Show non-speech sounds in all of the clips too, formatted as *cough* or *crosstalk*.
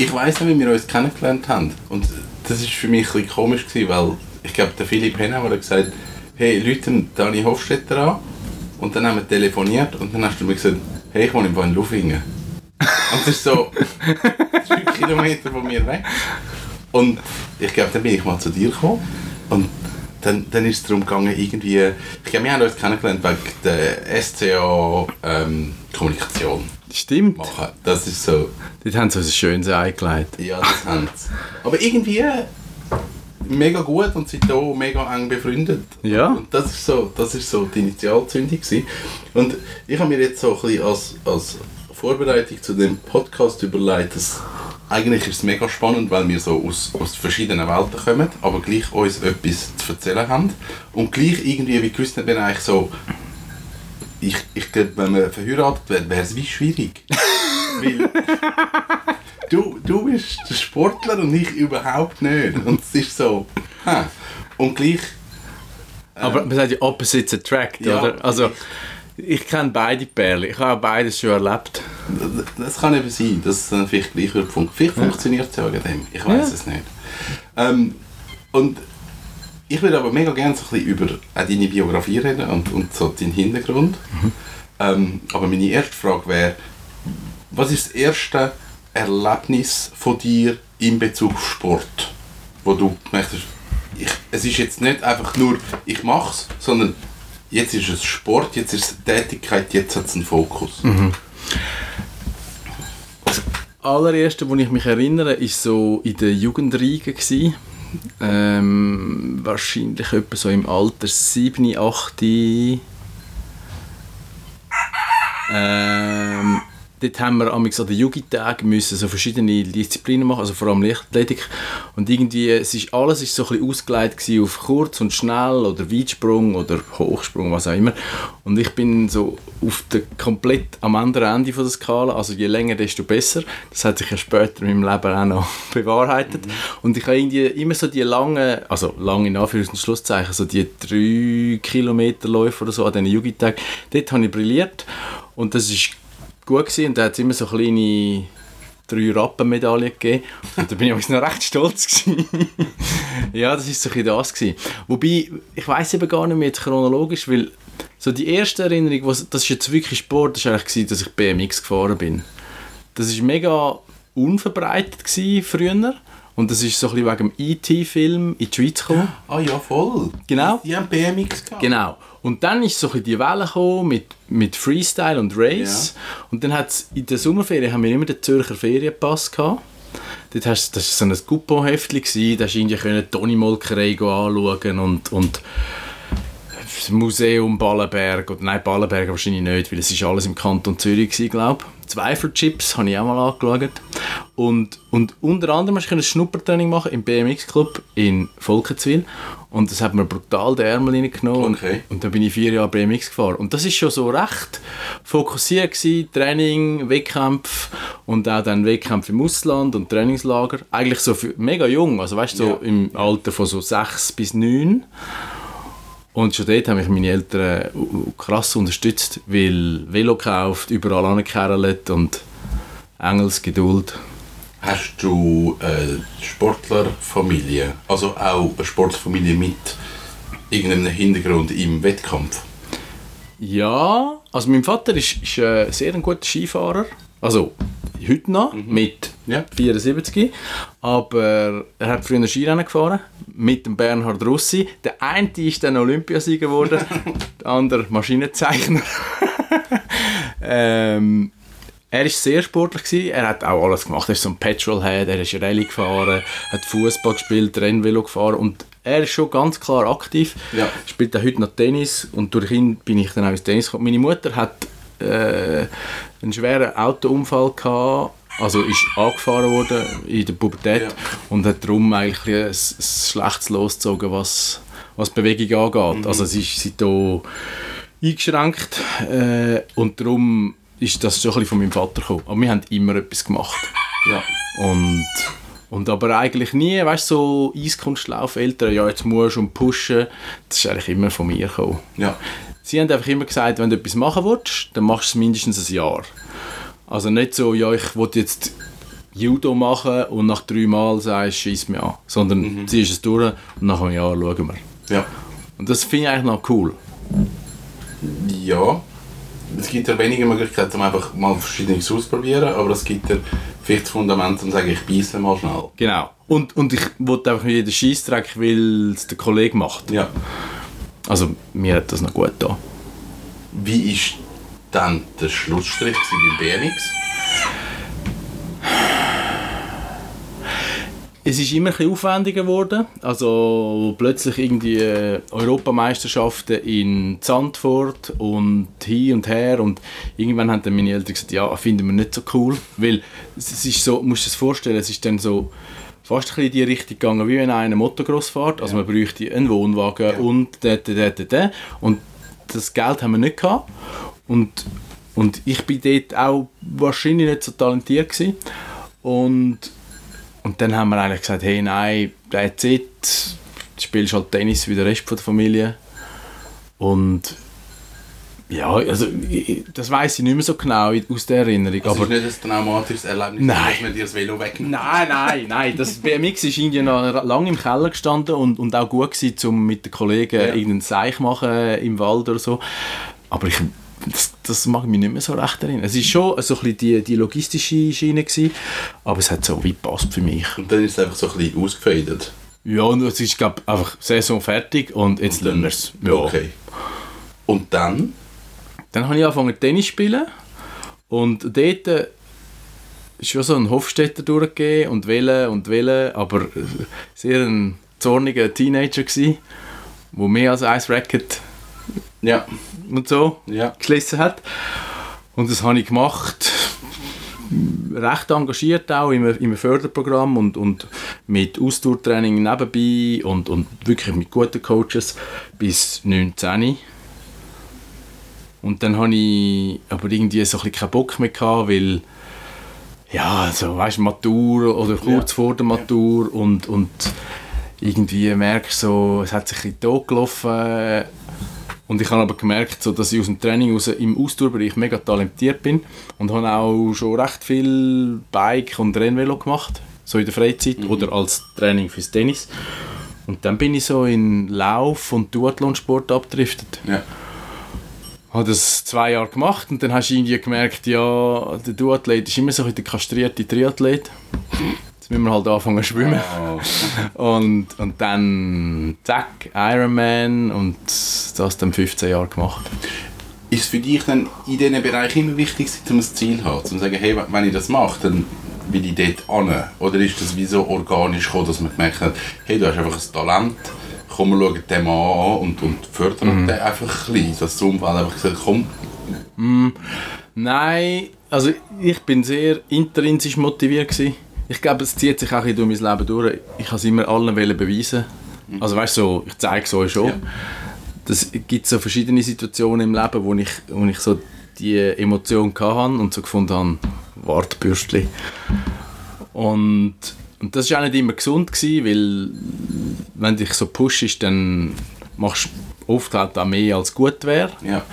ich weiss noch, wie wir uns kennengelernt haben. Und das ist für mich ein bisschen komisch gewesen, weil ich glaube, der Philipp Henner hat gesagt, hey, Leute Dani Hofstetter an. Und dann haben wir telefoniert und dann hast du mir gesagt, hey, ich wohne in Lufingen. Und das ist so, fünf *laughs* Kilometer von mir weg. Und ich glaube, dann bin ich mal zu dir gekommen. Und dann, dann ist es darum gegangen, irgendwie, ich glaube, wir haben uns kennengelernt wegen der SCA ähm, Kommunikation. Stimmt. Machen. Das ist so. Dort haben sie ein schönes eingelegt. Ja, das haben sie. Aber irgendwie mega gut und sind hier mega eng befreundet. Ja. Und das ist so, das ist so die Initialzündung gewesen. Und ich habe mir jetzt so ein bisschen als, als Vorbereitung zu dem Podcast überlegt, dass eigentlich ist es mega spannend, weil wir so aus, aus verschiedenen Welten kommen, aber gleich uns etwas zu erzählen haben. Und gleich irgendwie bei gewissen Bereichen so, ich, ich glaube, wenn man verheiratet wird, wäre es wie schwierig. *laughs* weil du, du bist der Sportler und ich überhaupt nicht. Und es ist so, ha. Und gleich... Aber man sagt ja Opposites Attract, Ja. oder? Also, ich kenne beide Pärchen. Ich habe auch beides schon erlebt. Das kann eben sein, dass es dann vielleicht gleich wird fun Vielleicht funktioniert es ja wegen dem. Ich weiß Ja. es nicht. Ähm, und ich würde aber mega gerne so ein bisschen über auch deine Biografie reden und, und so deinen Hintergrund. Ähm, aber meine erste Frage wäre, was ist das erste Erlebnis von dir in Bezug auf Sport, wo du gemerkt hast, ich, es ist jetzt nicht einfach nur, ich mache es, sondern jetzt ist es Sport, jetzt ist es Tätigkeit, jetzt hat es einen Fokus. allererste, wo ich mich erinnere, ist so in der Jugendriege gsi. Ähm, wahrscheinlich etwa so im Alter 7, 8. Ähm, dort haben wir amigs an den Jugendtagen müssen so verschiedene Disziplinen machen, also vor allem Leichtathletik. Und irgendwie, es ist, alles ist so ein bisschen ausgelegt auf kurz und schnell oder Weitsprung oder Hochsprung, was auch immer. Und ich bin so auf der komplett am anderen Ende von der Skala, also je länger, desto besser. Das hat sich ja später in meinem Leben auch noch *laughs* bewahrheitet. Und ich habe irgendwie immer so die langen, also lange in Anführungs- und Schlusszeichen, so die drei Kilometer Läufe oder so an diesen Jugendtagen, dort habe ich brilliert. Und das ist gut gewesen. und da hat es immer so kleine drei Rappenmedaillen gegeben und da bin ich noch recht stolz gewesen. *laughs* ja, das ist so ein das gewesen. Wobei, ich weiß eben gar nicht mehr jetzt chronologisch, weil so die erste Erinnerung, was, das ist jetzt wirklich Sport, das war eigentlich, gewesen, dass ich BMX gefahren bin. Das ist mega unverbreitet gewesen früher und das ist so ein bisschen wegen dem E.T.-Film in die Schweiz gekommen. Ah ja, voll. Genau. Die haben BMX gehabt. Genau. Und dann ist so die Welle gekommen mit, mit Freestyle und Race. Und dann hat's in der Sommerferien haben wir immer den Zürcher Ferienpass gehabt. Dort hast, das war so ein Coupon-Heftchen, da hast du Toni Molkerei anschauen und, und das Museum Ballenberg, oder nein, Ballenberg wahrscheinlich nicht, weil es ist alles im Kanton Zürich war, glaube ich. Zweifelchips habe ich auch mal angeschaut. Und, und unter anderem hast du ein Schnuppertraining machen im BMX-Club in Volkenswil. Und das hat mir brutal den Ärmel reingenommen. Okay. Und, und dann bin ich vier Jahre BMX gefahren. Und das ist schon so recht fokussiert gewesen, Training, Wettkampf und auch dann Wettkämpfe im Ausland und Trainingslager. Eigentlich so für, mega jung, also weißt du, so Ja. im Alter von so sechs bis neun. Und schon dort haben mich meine Eltern äh, krass unterstützt, weil Velo gekauft, überall angekerlt und Engelsgeduld. Hast du eine Sportlerfamilie? Also auch eine Sportfamilie mit irgendeinem Hintergrund im Wettkampf? Ja, also mein Vater ist, ist äh, sehr ein guter Skifahrer. Also heute noch, mit Ja. 74. Aber er hat früher Skirennen gefahren, mit dem Bernhard Russi. Der eine ist dann Olympiasieger geworden, *laughs* der andere Maschinenzeichner. *laughs* ähm, er war sehr sportlich. Gewesen. Er hat auch alles gemacht. Er ist so ein Petrolhead, er ist Rallye gefahren, hat Fußball gespielt, Rennvelo gefahren und er ist schon ganz klar aktiv. Ja. Spielt auch heute noch Tennis und durch ihn bin ich dann auch ins Tennis gekommen. Meine Mutter hat äh, einen schweren Autounfall gehabt, also ist angefahren worden in der Pubertät Ja. und hat darum eigentlich ein, ein schlechtes losgezogen, was, was Bewegung angeht. Also sie ist seitdem eingeschränkt äh, und darum ist das schon ein bisschen von meinem Vater gekommen. Aber wir haben immer etwas gemacht. Ja. Und, und aber eigentlich nie, weißt du, so Eiskunstlauf, Eltern, ja, jetzt musst du und pushen, das ist eigentlich immer von mir gekommen. Ja. Sie haben einfach immer gesagt, wenn du etwas machen willst, dann machst du es mindestens ein Jahr. Also nicht so, ja, ich will jetzt Judo machen und nach drei Mal sagst, schieß mir an. Sondern Mhm. ziehst es durch und nach einem Jahr schauen wir. Ja. Und das finde ich eigentlich noch cool. Ja. Es gibt ja wenige Möglichkeiten, um einfach mal Verschiedenes auszuprobieren, aber es gibt ja vielleicht das Fundament, um zu sagen, ich beiße mal schnell. Genau. Und, und ich wollte einfach mit jedem Scheissdreck, weil es der Kollege macht. Ja. Also mir hat das noch gut da. Wie ist dann der Schlussstrich beim BMX? Es ist immer ein aufwendiger geworden. Also plötzlich irgendwie äh, Europameisterschaften in Zandvoort und hin und her und irgendwann haben dann meine Eltern gesagt, ja, finden wir nicht so cool, weil es es ist so, musst du dir das vorstellen, es ist dann so fast ein bisschen in die Richtung gegangen, wie wenn einer Motocross fährt, also man bräuchte einen Wohnwagen und da, da, da, da, da. und das Geld haben wir nicht gehabt und, und ich bin dort auch wahrscheinlich nicht so talentiert gewesen. und und dann haben wir eigentlich gesagt, hey, nein, that's it. Du spielst halt Tennis wie der Rest von der Familie. Und ja, also ich- das weiß ich nicht mehr so genau aus der Erinnerung. Das aber ist nicht ein traumatisches Erlebnis, Nein. dass man dir das Velo wegnimmt. Nein, nein, nein. Das BMX ist irgendwie noch lange im Keller gestanden und, und auch gut gewesen, um mit den Kollegen Ja. irgendeinen Seich machen im Wald oder so. Aber ich, das, das mag ich mich nicht mehr so recht erinnern. Es war schon so ein bisschen die, die logistische Schiene, gewesen, aber es hat so wie gepasst für mich. Und dann ist es einfach so ein bisschen ausgefädelt. Ja, und es ist glaub, einfach Saison fertig und jetzt lassen wir es. Ja. Okay. Und dann? Dann habe ich angefangen Tennis zu spielen und dort äh, ist schon so ein Hofstädter durchgegeben und wählen und wählen, aber sehr ein zorniger Teenager gsi, wo mehr als ein Racket Ja. und so Ja. geschlissen hat. Und das habe ich gemacht, recht engagiert auch im, im Förderprogramm und, und mit Ausdauertraining nebenbei und, und wirklich mit guten Coaches bis 19. Und dann habe ich aber irgendwie so ein bisschen keinen Bock mehr gehabt, weil ja, also weißt du, Matur oder kurz Ja. vor der Matur und, und irgendwie merkst so, es hat sich ein bisschen totgelaufen und ich habe aber gemerkt, so, dass ich aus dem Training raus im Ausdauerbereich mega talentiert bin und habe auch schon recht viel Bike und Rennvelo gemacht, so in der Freizeit oder als Training fürs Tennis. Und dann bin ich so in Lauf- und Duathlonsport abgedriftet. Ja. Habe das zwei Jahre gemacht und dann hast du irgendwie gemerkt, ja, der Duathlet ist immer so ein der kastrierte Triathlet. Jetzt müssen wir halt anfangen zu schwimmen. Oh. Und, und dann zack, Ironman und das dann 15 Jahre gemacht. Ist es für dich dann in diesen Bereich immer wichtig, um ein Ziel zu haben? Um zu sagen, hey, wenn ich das mache, dann will ich dort an? Oder ist das wie so organisch gekommen, dass man gemerkt hat, hey, du hast einfach ein Talent, komm, wir schauen den mal an und, und fördern den einfach ein bisschen. Dass das Umfeld einfach gesagt komm, Nein, also ich bin sehr intrinsisch motiviert gewesen. Ich glaube, es zieht sich auch durch mein Leben durch. Ich habe es immer allen wollen beweisen. Also weißt du, so, ich zeige es euch schon. Ja. Das gibt so verschiedene Situationen im Leben, wo ich, wo ich so die Emotion hatte und so gefunden habe, Wartbürstli. Und, und das war auch nicht immer gesund, gewesen, weil wenn du dich so pushst, dann machst du oft halt auch mehr als gut wäre. ja.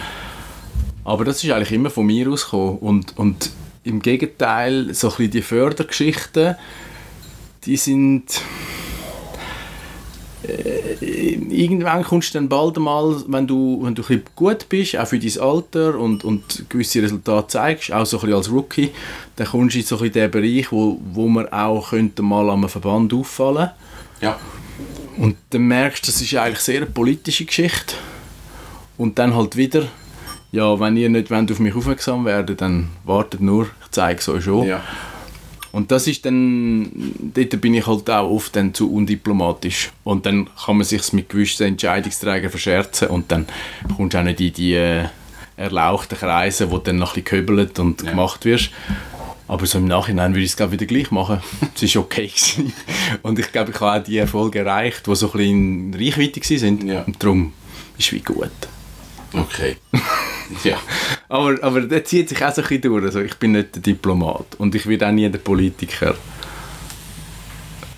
Aber das ist eigentlich immer von mir ausgekommen. Und, und im Gegenteil, so ein bisschen die Fördergeschichten, die sind... Äh, irgendwann kommst du dann bald mal, wenn du, wenn du ein gut bist, auch für dein Alter und, und gewisse Resultate zeigst, auch so ein bisschen als Rookie, dann kommst du in so ein den Bereich, wo, wo man auch könnte mal am Verband auffallen Ja. und dann merkst du, das ist eigentlich sehr eine politische Geschichte. Und dann halt wieder, ja, wenn ihr nicht wollt, auf mich aufmerksam werdet, dann wartet nur, ich zeige es euch schon. ja. Und das ist dann, dort bin ich halt auch oft dann zu undiplomatisch. Und dann kann man sich mit gewissen Entscheidungsträgern verscherzen und dann kommst du auch nicht in die äh, erlauchten Kreise, wo dann noch ein bisschen gehöbelt und Ja. gemacht wirst. Aber so im Nachhinein würde ich es wieder gleich machen. *laughs* Es war okay. Gewesen. Und ich glaube, ich habe auch die Erfolge erreicht, die so ein bisschen in Reichweite waren. Ja. Und darum ist es wie gut. Okay. *laughs* ja. Aber, aber der zieht sich auch so ein bisschen durch. Also ich bin nicht der Diplomat und ich werde auch nie der Politiker.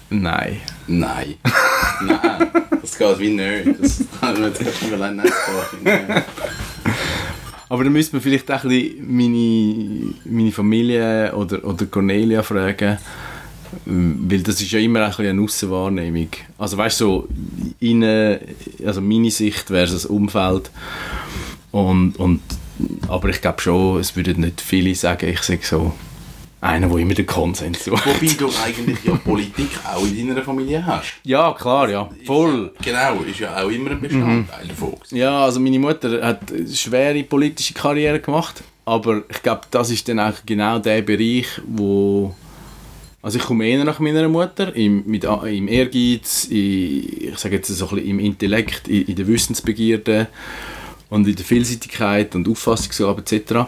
Nein. Nein. *laughs* Nein. Das geht wie nicht. Das kann man allein nicht sagen. Aber dann müsste man vielleicht auch ein bisschen meine, meine Familie oder, oder Cornelia fragen, weil das ist ja immer ein eine Aussenwahrnehmung. Also weißt du, so, innen, also meine Sicht versus Umfeld und, und aber ich glaube schon, es würden nicht viele sagen, ich sage so, einer, der immer den Konsens so Wobei du eigentlich ja Politik auch in deiner Familie hast. Ja, klar, ja, voll. Ist genau, ist ja auch immer ein Bestandteil Mhm. davon. Ja, also meine Mutter hat eine schwere politische Karriere gemacht, aber ich glaube, das ist dann auch genau der Bereich, wo also ich komme eher nach meiner Mutter, im, mit, im Ehrgeiz, in, ich sage jetzt so ein bisschen im Intellekt, in, in der Wissensbegierde und in der Vielseitigkeit und Auffassungsgabe etc.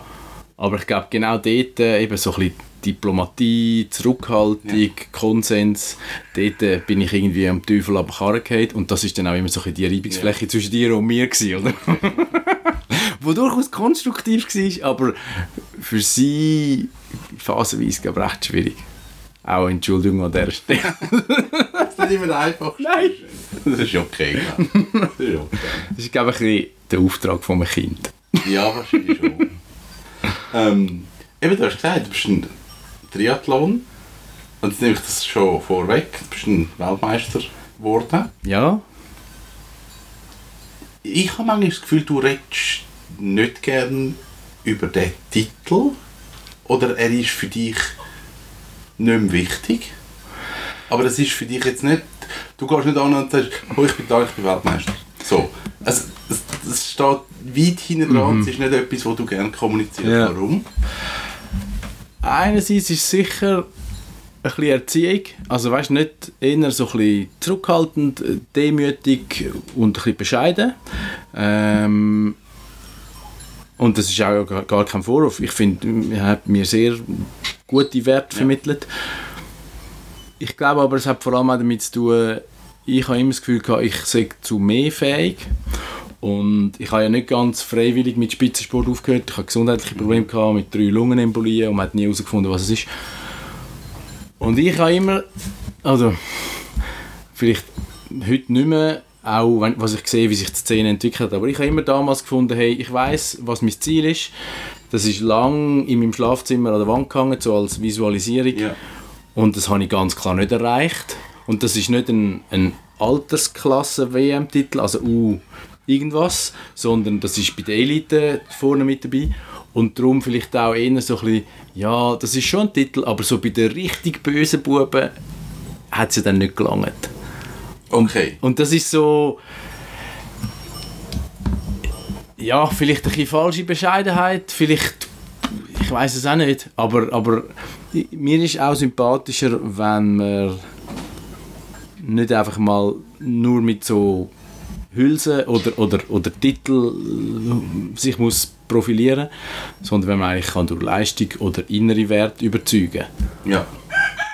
Aber ich glaube genau dort äh, eben so ein bisschen Diplomatie, Zurückhaltung, Ja. Konsens, dort äh, bin ich irgendwie am Teufel am Karren und das ist dann auch immer so ein bisschen die Reibungsfläche zwischen dir und mir gewesen, oder? *laughs* Wo durchaus konstruktiv war, aber für sie phasenweise ich recht schwierig. Auch Entschuldigung an dieser Stelle. *laughs* Das ist nicht immer einfach. Nein. Das ist okay. Ja. Das ist okay. Das ist glaube ich ein bisschen der Auftrag von einem Kind. Ja, wahrscheinlich schon. *laughs* ähm, eben, du hast gesagt, du bist ein Triathlon. Und jetzt nehme ich das schon vorweg. Du bist ein Weltmeister geworden. Ja, Ich habe manchmal das Gefühl, du redest nicht gern über den Titel. Oder er ist für dich nicht mehr wichtig. Aber das ist für dich jetzt nicht... Du gehst nicht an und sagst, oh, ich bin da, ich bin Weltmeister. So. Also, es steht weit hinten dran. Es ist nicht etwas, was du gerne kommunizierst. Ja. Warum? einerseits ist es sicher ein bisschen Erziehung, also weißt nicht eher so ein bisschen zurückhaltend, äh, demütig und ein bisschen bescheiden. Ähm, und das ist auch gar- gar kein Vorwurf. Ich finde, er hat mir sehr gute Werte vermittelt. Ich glaube aber, es hat vor allem auch damit zu tun, ich habe immer das Gefühl gehabt, ich sei zu mehr fähig. Und ich habe ja nicht ganz freiwillig mit Spitzensport aufgehört. Ich hatte gesundheitliche Probleme gehabt, mit drei Lungenembolien und man hat nie herausgefunden, was es ist. Und ich habe immer, also vielleicht heute nicht mehr, auch wenn, was ich sehe, wie sich die Szene entwickelt, aber ich habe immer damals gefunden, hey, ich weiß, was mein Ziel ist. Das ist lang in meinem Schlafzimmer an der Wand gehangen, so als Visualisierung. Ja. Und das habe ich ganz klar nicht erreicht. Und das ist nicht ein, ein Altersklasse-WM-Titel, also U irgendwas, sondern das ist bei der Elite vorne mit dabei. Und darum vielleicht auch eher so ein bisschen, ja, das ist schon ein Titel, aber so bei den richtig bösen Buben hat sie dann nicht gelangt. Okay. Und das ist so. Ja, vielleicht ein bisschen falsche Bescheidenheit, vielleicht. Ich weiß es auch nicht. Aber, aber mir ist auch sympathischer, wenn man nicht einfach mal nur mit so Hülsen oder, oder, oder Titel sich muss profilieren, sondern wenn man eigentlich kann durch Leistung oder innere Wert überzeugen Ja.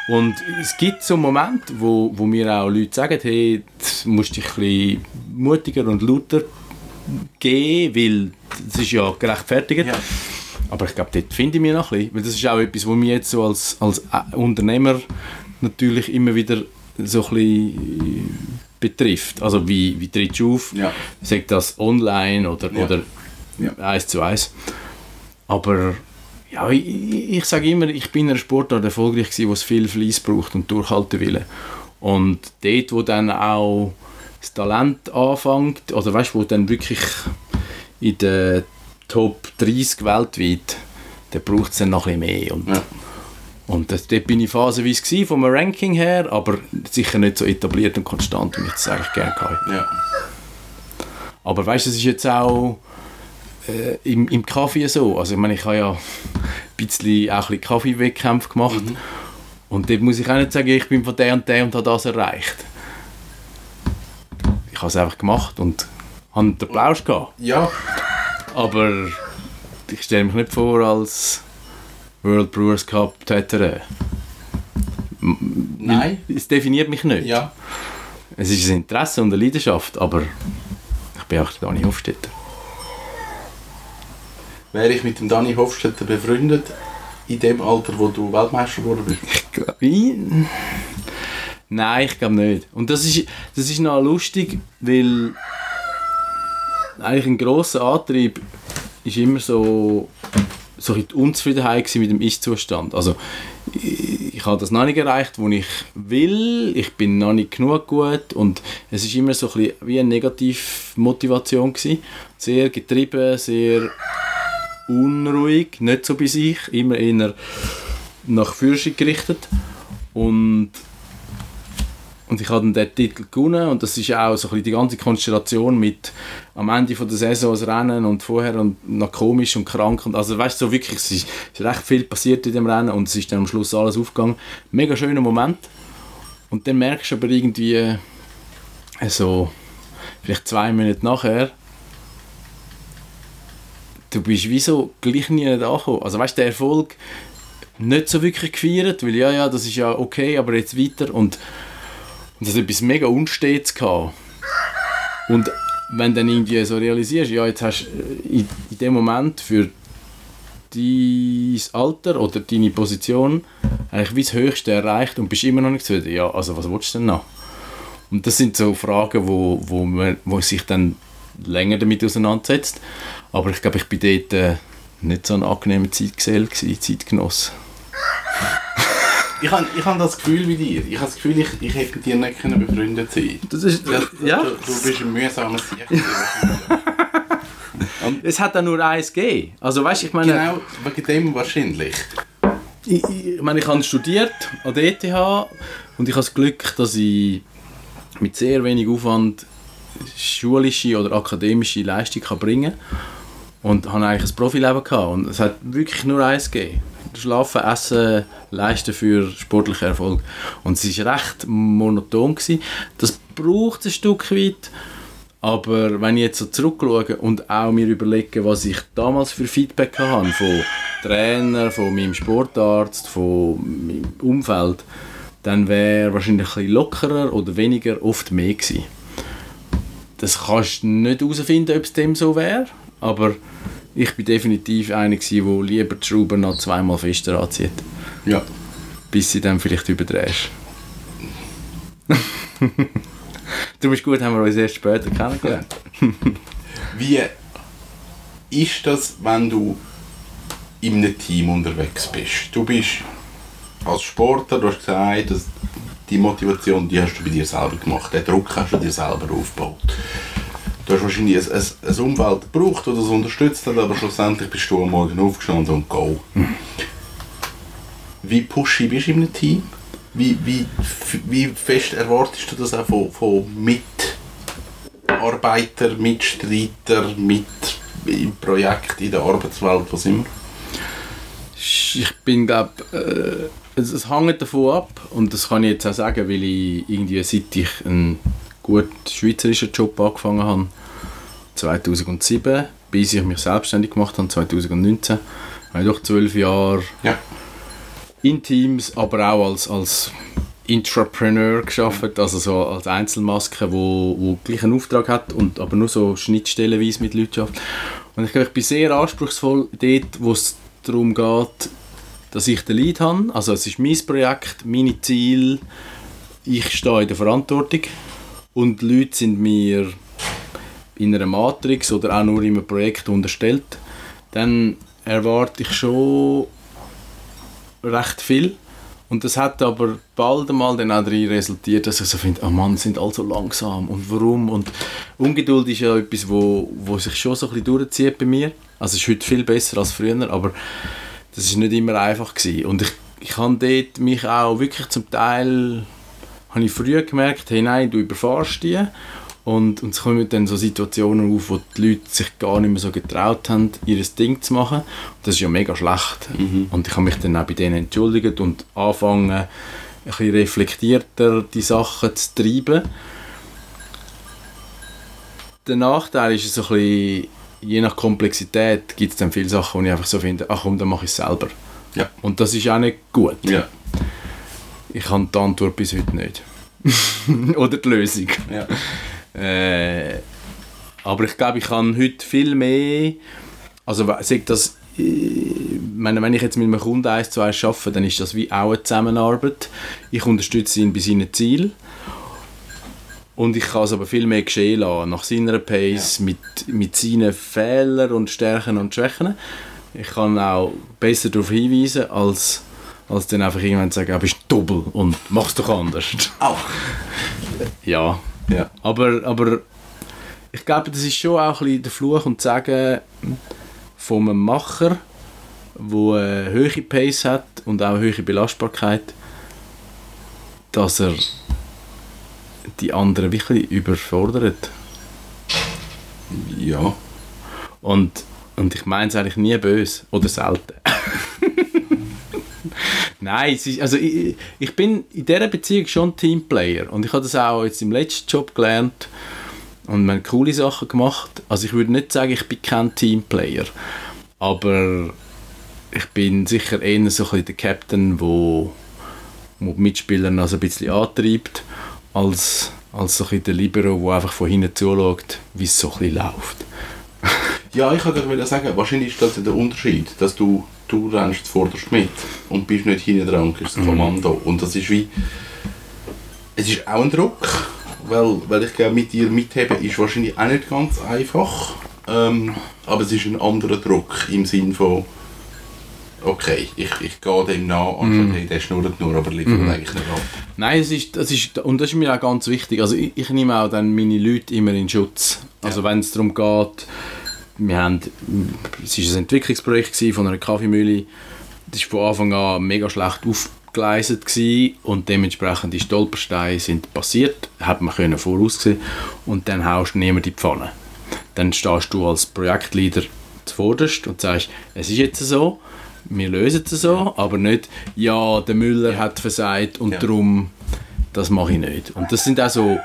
und es gibt so Momente, wo, wo mir auch Leute sagen, hey, du musst dich ein bisschen mutiger und lauter geben, weil das ist ja gerechtfertigt. Ja. Aber ich glaube, dort finde ich mich noch ein bisschen, weil das ist auch etwas, was mich jetzt so als, als äh, Unternehmer natürlich immer wieder so ein bisschen betrifft. Also wie, wie trittst du auf? Ja. Sagt das online oder, Ja. oder Ja. eins zu eins. Aber ja, ich, ich sage immer, ich bin in einer Sportart erfolgreich gewesen, wo es viel Fleiss braucht und Durchhaltewille. Und dort, wo dann auch das Talent anfängt, oder weißt du, wo dann wirklich in der Top 30 weltweit, da braucht es dann noch ein bisschen mehr. Und, Ja. Und das, dort bin ich phasenweise gewesen, vom Ranking her, aber sicher nicht so etabliert und konstant, wie ich das eigentlich gerne hätte. Ja. Aber weißt du, es ist jetzt auch äh, im, im Kaffee so. Also ich meine, ich habe ja ein bisschen, auch ein bisschen Kaffeewettkämpfe gemacht. Und dort muss ich auch nicht sagen, ich bin von der und der und habe das erreicht. Ich habe es einfach gemacht und habe den Applaus gehabt. Ja. Aber ich stelle mich nicht vor als World Brewers Cup Täter. Nein. Es definiert mich nicht. Ja. Es ist ein Interesse und eine Leidenschaft, aber ich bin auch der Dani Hofstetter. Wäre ich mit dem Dani Hofstetter befreundet, in dem Alter, wo du Weltmeister geworden bist? Ich glaube. Nein, ich glaube nicht. Und das ist, das ist noch lustig, weil eigentlich ein grosser Antrieb ist immer so, so ein Unzufriedenheit mit dem Ist-Zustand. Also ich, ich habe das noch nicht erreicht, wo ich will, ich bin noch nicht genug gut und es ist immer so ein bisschen wie eine Negativmotivation gewesen. Sehr getrieben, sehr unruhig, nicht so bei sich, immer eher nach Fürschung gerichtet und und ich habe dann den Titel gewonnen und das ist auch so ein bisschen die ganze Konstellation mit am Ende von der Saison das Rennen und vorher und noch komisch und krank und also weißt du so wirklich es ist, es ist recht viel passiert in dem Rennen und es ist dann am Schluss alles aufgegangen. Mega schöner Moment. Und dann merkst du aber irgendwie also vielleicht zwei Minuten nachher du bist wie so gleich nie angekommen also weißt der Erfolg nicht so wirklich gefeiert weil ja ja das ist ja okay aber jetzt weiter und und das hat etwas mega Unstets gehabt. Und wenn du dann irgendwie so realisierst, ja, jetzt hast du in, in dem Moment für dein Alter oder deine Position eigentlich wie das Höchste erreicht und bist immer noch nicht zufrieden. Ja, also was willst du denn noch? Und das sind so Fragen, wo, wo man wo sich dann länger damit auseinandersetzt. Aber ich glaube, ich bin dort äh, nicht so ein angenehmer Zeitgesell, Zeitgenoss ich habe ich hab das Gefühl wie dir. Ich habe das Gefühl, ich, ich hätte mit dir nicht können befreundet sein Das ist, ja, ja. Du, du bist ein mühsamer Sieg. *laughs* es hat da nur eins gegeben. Also weißt, ich meine, genau, wegen dem wahrscheinlich. Ich, ich, ich meine, ich habe studiert an der ETH und ich habe das Glück, dass ich mit sehr wenig Aufwand schulische oder akademische Leistung kann bringen kann. Und habe eigentlich ein Profileben gehabt. Und es hat wirklich nur eins gegeben schlafen, essen, leisten für sportlichen Erfolg. Und es war recht monoton. Gewesen. Das braucht ein Stück weit. Aber wenn ich jetzt so zurückschaue und auch mir überlege, was ich damals für Feedback hatte, von Trainer, von meinem Sportarzt, von meinem Umfeld, dann wäre wahrscheinlich ein lockerer oder weniger oft mehr gewesen. Das kannst du nicht herausfinden, ob es dem so wäre, aber ich bin definitiv einer, der lieber die Schrauben noch zweimal fester anzieht. Ja. Bis sie dann vielleicht überdrehst. *laughs* du bist gut, haben wir uns erst später kennengelernt. *laughs* Wie ist das, wenn du in einem Team unterwegs bist? Du bist als Sportler, du hast gesagt, dass die Motivation, die hast du bei dir selber gemacht. Den Druck hast du dir selber aufgebaut du hast wahrscheinlich ein, ein, ein Umfeld gebraucht, das das unterstützt hat, aber schlussendlich bist du am Morgen aufgestanden und go. Wie pushy bist du in einem Team? Wie, wie, wie fest erwartest du das auch von, von Mitarbeitern, Mitstreitern, mit im Projekt, in der Arbeitswelt, was immer? Ich bin, glaube äh, es, es hängt davon ab und das kann ich jetzt auch sagen, weil ich irgendwie seit ich einen gut schweizerischen Job angefangen habe, 2007, bis ich mich selbstständig gemacht habe, 2019. habe ich doch zwölf Jahre ja. in Teams, aber auch als, als Intrapreneur geschafft, also so als Einzelmaske, wo, wo gleich einen Auftrag hat und aber nur so schnittstellenweise mit Leuten schafft. Und ich glaube, ich bin sehr anspruchsvoll dort, wo es darum geht, dass ich den Lead habe. Also es ist mein Projekt, meine Ziele, ich stehe in der Verantwortung und die Leute sind mir in einer Matrix oder auch nur in einem Projekt unterstellt, dann erwarte ich schon recht viel. Und das hat aber bald einmal dann auch darin resultiert, dass ich so finde, oh Mann, sind alle so langsam und warum? Und Ungeduld ist ja etwas, wo, wo sich schon so ein bisschen durchzieht bei mir. Also es ist heute viel besser als früher, aber das ist nicht immer einfach gewesen. Und ich, ich habe dort mich auch wirklich zum Teil habe ich früher gemerkt, hey nein, du überfahrst die. Und, und es kommen dann so Situationen auf, wo die Leute sich gar nicht mehr so getraut haben, ihr Ding zu machen. Und das ist ja mega schlecht. Mhm. Und ich habe mich dann auch bei denen entschuldigt und angefangen, ein bisschen reflektierter die Sachen zu treiben. Der Nachteil ist so ein bisschen, je nach Komplexität gibt es dann viele Sachen, wo ich einfach so finde, ach komm, dann mache ich es selber. Ja. Und das ist auch nicht gut. Ja. Ich habe die Antwort bis heute nicht. *laughs* Oder die Lösung. Ja. Äh, aber ich glaube, ich kann heute viel mehr, also das, äh, meine, wenn ich jetzt mit einem Kunden eins zu eins arbeite, dann ist das wie auch eine Zusammenarbeit. Ich unterstütze ihn bei seinen Zielen Und ich kann es aber viel mehr geschehen lassen, nach seiner Pace, Ja. mit, mit seinen Fehlern und Stärken und Schwächen. Ich kann auch besser darauf hinweisen, als, als dann einfach irgendwann zu sagen, du bist doppel und mach's doch anders. Auch. ja, Ja. aber, aber ich glaube, das ist schon auch ein bisschen der Fluch und Sagen von einem Macher, der eine hohe Pace hat und auch eine hohe Belastbarkeit, dass er die anderen wirklich überfordert. Ja. Und, und ich meine es eigentlich nie böse oder selten. Nein, ist, also ich, ich bin in dieser Beziehung schon Teamplayer und ich habe das auch jetzt im letzten Job gelernt und haben coole Sachen gemacht. Also ich würde nicht sagen, ich bin kein Teamplayer, aber ich bin sicher eher so ein bisschen der Captain, wo, wo die Mitspieler noch so ein bisschen antreibt, als, als so ein bisschen der Libero, der einfach von hinten zuschaut, wie es so ein bisschen läuft. *laughs* Ja, ich wollte sagen, wahrscheinlich ist das der Unterschied, dass du, du rennst zuvorderst mit und bist nicht hinten dran und gibst das Kommando. Und das ist wie... Es ist auch ein Druck, weil, weil ich glaube, mit dir mitheben ist wahrscheinlich auch nicht ganz einfach. Ähm, aber es ist ein anderer Druck im Sinn von okay, ich, ich gehe dem nach, anstatt hey, der schnurrt nur, aber liefert eigentlich nicht ab. Nein, es ist, das ist, und das ist mir auch ganz wichtig. Also ich, ich nehme auch dann meine Leute immer in Schutz. Also wenn es darum geht, wir haben, es war ein Entwicklungsprojekt von einer Kaffeemühle, das war von Anfang an mega schlecht aufgeleistet und dementsprechend die Stolpersteine sind passiert, hat man können voraussehen und dann haust du niemand in die Pfanne. Dann stehst du als Projektleader zuvorderst und sagst, es ist jetzt so, wir lösen es so, aber nicht, ja, der Müller hat versagt und Ja. darum, das mache ich nicht. Und das sind auch so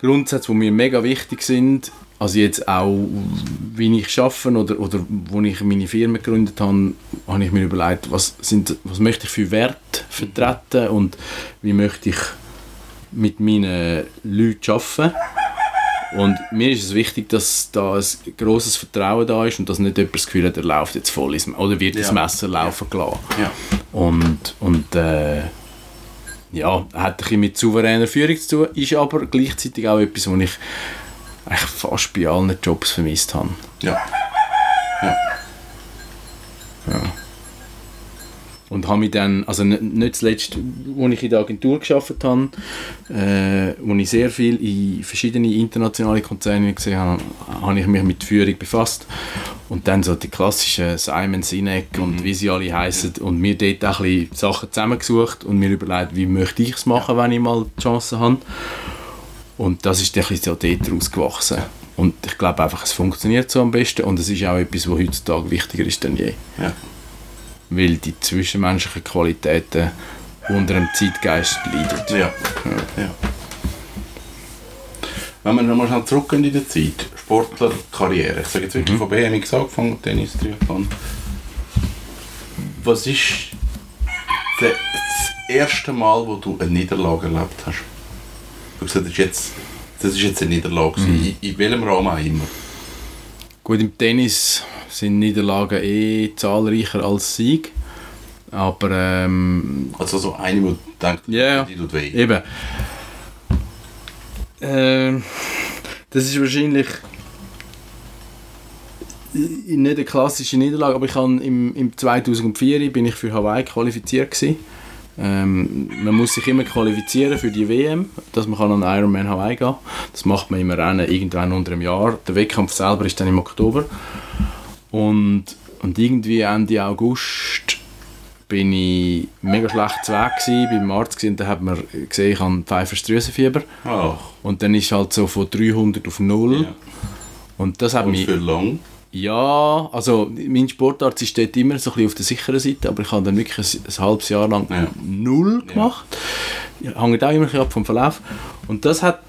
Grundsätze, die mir mega wichtig sind. Also jetzt auch, wie ich arbeite oder, oder wo ich meine Firma gegründet habe, habe ich mir überlegt, was, sind, was möchte ich für Werte vertreten und wie möchte ich mit meinen Leuten arbeiten. Und mir ist es wichtig, dass da ein grosses Vertrauen da ist und dass nicht jemand das Gefühl hat, er läuft jetzt voll ins oder wird Ja. Messer laufen gelassen. Ja. Und, und äh, ja, hat ein bisschen mit souveräner Führung zu tun, ist aber gleichzeitig auch etwas, was ich eigentlich fast bei allen Jobs vermisst habe. Ja. Und habe mich dann, also nicht, zuletzt, als ich in der Agentur gearbeitet habe, äh, wo ich sehr viel in verschiedene internationale Konzerne gesehen habe, habe ich mich mit Führung befasst. Und dann so die klassischen Simon Sinek und wie sie alle heißen und mir dort auch ein bisschen Sachen zusammengesucht und mir überlegt, wie möchte ich es machen, wenn ich mal die Chance habe. Und das ist ein bisschen dort rausgewachsen. Und ich glaube einfach, es funktioniert so am besten und es ist auch etwas, was heutzutage wichtiger ist denn je Ja. weil die zwischenmenschlichen Qualitäten unter dem Zeitgeist leiden. Ja. ja. Wenn wir nochmal schnell zurückgehen in der Zeit, Sportlerkarriere, ich sage jetzt wirklich von BMX angefangen, Tennis, Triathlon. Was ist das erste Mal, wo du eine Niederlage erlebt hast? Gesagt, das ist jetzt, das ist jetzt eine Niederlage. gewesen. In, in welchem Rahmen auch immer. Gut, im Tennis sind Niederlagen eh zahlreicher als Sieg. Aber ähm, Also so eine, wo du denkst, Ja, die tut weh. eben. Ähm, das ist wahrscheinlich nicht eine klassische Niederlage, aber ich habe im, im 2004 bin ich für Hawaii qualifiziert gewesen. Ähm, man muss sich immer qualifizieren für die WM, dass man kann an Ironman Hawaii gehen. Das macht man im Rennen irgendwann unter einem Jahr. Der Wettkampf selber ist dann im Oktober. Und, und irgendwie Ende August bin ich mega schlecht zu Weg gewesen, beim Arzt gewesen, und dann hat man gesehen, ich habe Pfeifers Drüsenfieber. Ach, Und dann ist halt so von 300 auf 0. ja. Und das hat Und mich... für lang. Ja, also mein Sportarzt ist dort immer so ein bisschen auf der sicheren Seite, aber ich habe dann wirklich ein, ein halbes Jahr lang Ja. null gemacht. Ja. Hängt auch immer ein bisschen ab vom Verlauf. Und das hat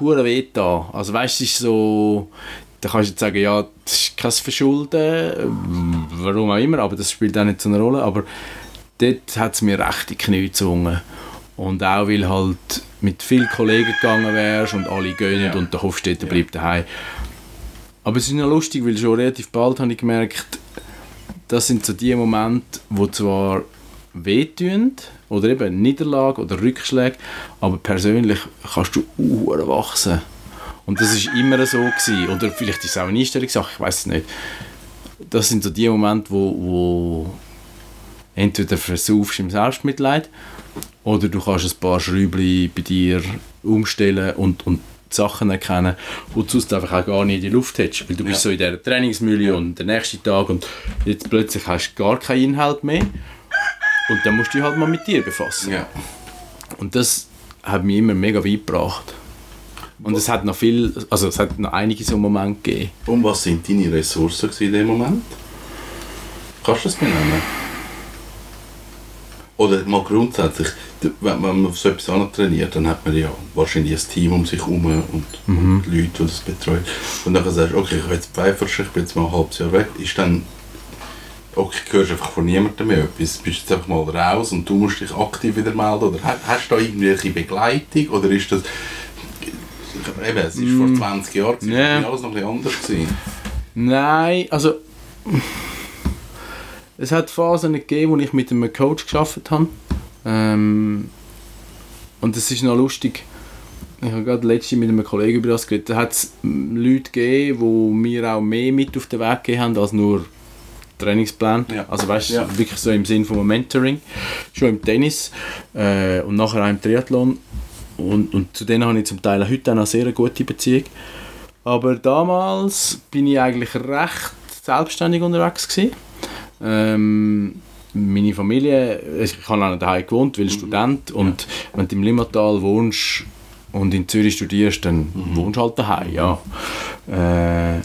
hure weh da. Also weißt du, so, da kannst du jetzt sagen, ja, das ist kein Verschulden, warum auch immer, aber das spielt auch nicht so eine Rolle. Aber dort hat es mir recht die Knie gezwungen. Und auch weil halt mit vielen Kollegen gegangen wärst und alle gönnen Ja. und der Hofstädter bleibt daheim. Aber es ist noch lustig, weil schon relativ bald habe ich gemerkt, das sind so die Momente, wo zwar wehtun oder eben Niederlage oder Rückschläge, aber persönlich kannst du uh, wachsen. Und das ist immer so gewesen. Oder vielleicht ist es auch eine Einstellungssache, ich weiß es nicht. Das sind so die Momente, wo, wo entweder versaufst im Selbstmitleid oder du kannst ein paar Schräubchen bei dir umstellen und, und Sachen erkennen, die du sonst einfach auch gar nicht in die Luft hättest. Weil du bist Ja. so in dieser Trainingsmühle und der nächste Tag und jetzt plötzlich hast du gar keinen Inhalt mehr. Und dann musst du dich halt mal mit dir befassen. Ja. Und das hat mich immer mega weit gebracht. Und es hat noch viel, also es hat noch einige so Momente gegeben. Und was sind deine Ressourcen in dem Moment? Kannst du das benennen? Oder mal grundsätzlich, wenn man auf so etwas trainiert, dann hat man ja wahrscheinlich ein Team um sich herum und, und Leute, die das betreuen. Und dann sagst du, okay, ich will jetzt Pfeifersch, ich bin jetzt mal ein halbes Jahr weg, ist dann, okay, du hörst einfach von niemandem mehr etwas, bist jetzt einfach mal raus und du musst dich aktiv wieder melden, oder ha- hast du da irgendwelche Begleitung, oder ist das, eben, es ist vor 20 Jahren, gewesen, Ja. war alles noch ein bisschen anders gewesen. Nein, also es hat Phasen gegeben, wo ich mit einem Coach geschafft habe. Ähm, und es ist noch lustig. Ich habe gerade letztens mit einem Kollegen über das geredet. Da hat es Leute gegeben, die mir auch mehr mit auf den Weg gegeben haben als nur Trainingsplan. Ja. Also weißt du, Ja. wirklich so im Sinn von Mentoring. Schon im Tennis äh, und nachher auch im Triathlon. Und, und zu denen habe ich zum Teil auch heute auch noch eine sehr gute Beziehung. Aber damals bin ich eigentlich recht selbstständig unterwegs gewesen. Ähm, meine Familie, ich habe auch daheim gewohnt, weil Student und wenn du im Limmatal wohnst und in Zürich studierst, dann wohnst du halt daheim, ja. Äh,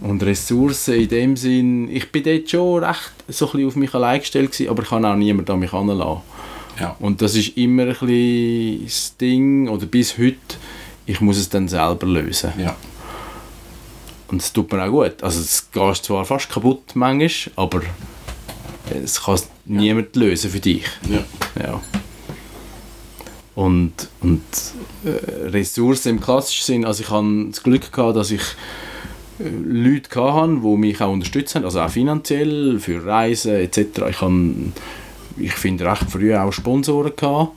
und Ressourcen in dem Sinn, ich bin dort schon recht so ein bisschen auf mich allein gestellt gewesen, aber ich kann auch niemanden an mich heranlassen. Ja. Und das ist immer ein bisschen das Ding, oder bis heute, ich muss es dann selber lösen. Ja. Und es tut mir auch gut. Also es geht zwar fast kaputt manchmal, aber es kann niemand lösen für dich. Ja. Ja. Und, und äh, Ressourcen im klassischen Sinn, also ich hatte das Glück gehabt, dass ich äh, Leute hatte, die mich auch unterstützt haben, also auch finanziell, für Reisen etc. Ich, habe, ich finde recht früh auch Sponsoren gehabt.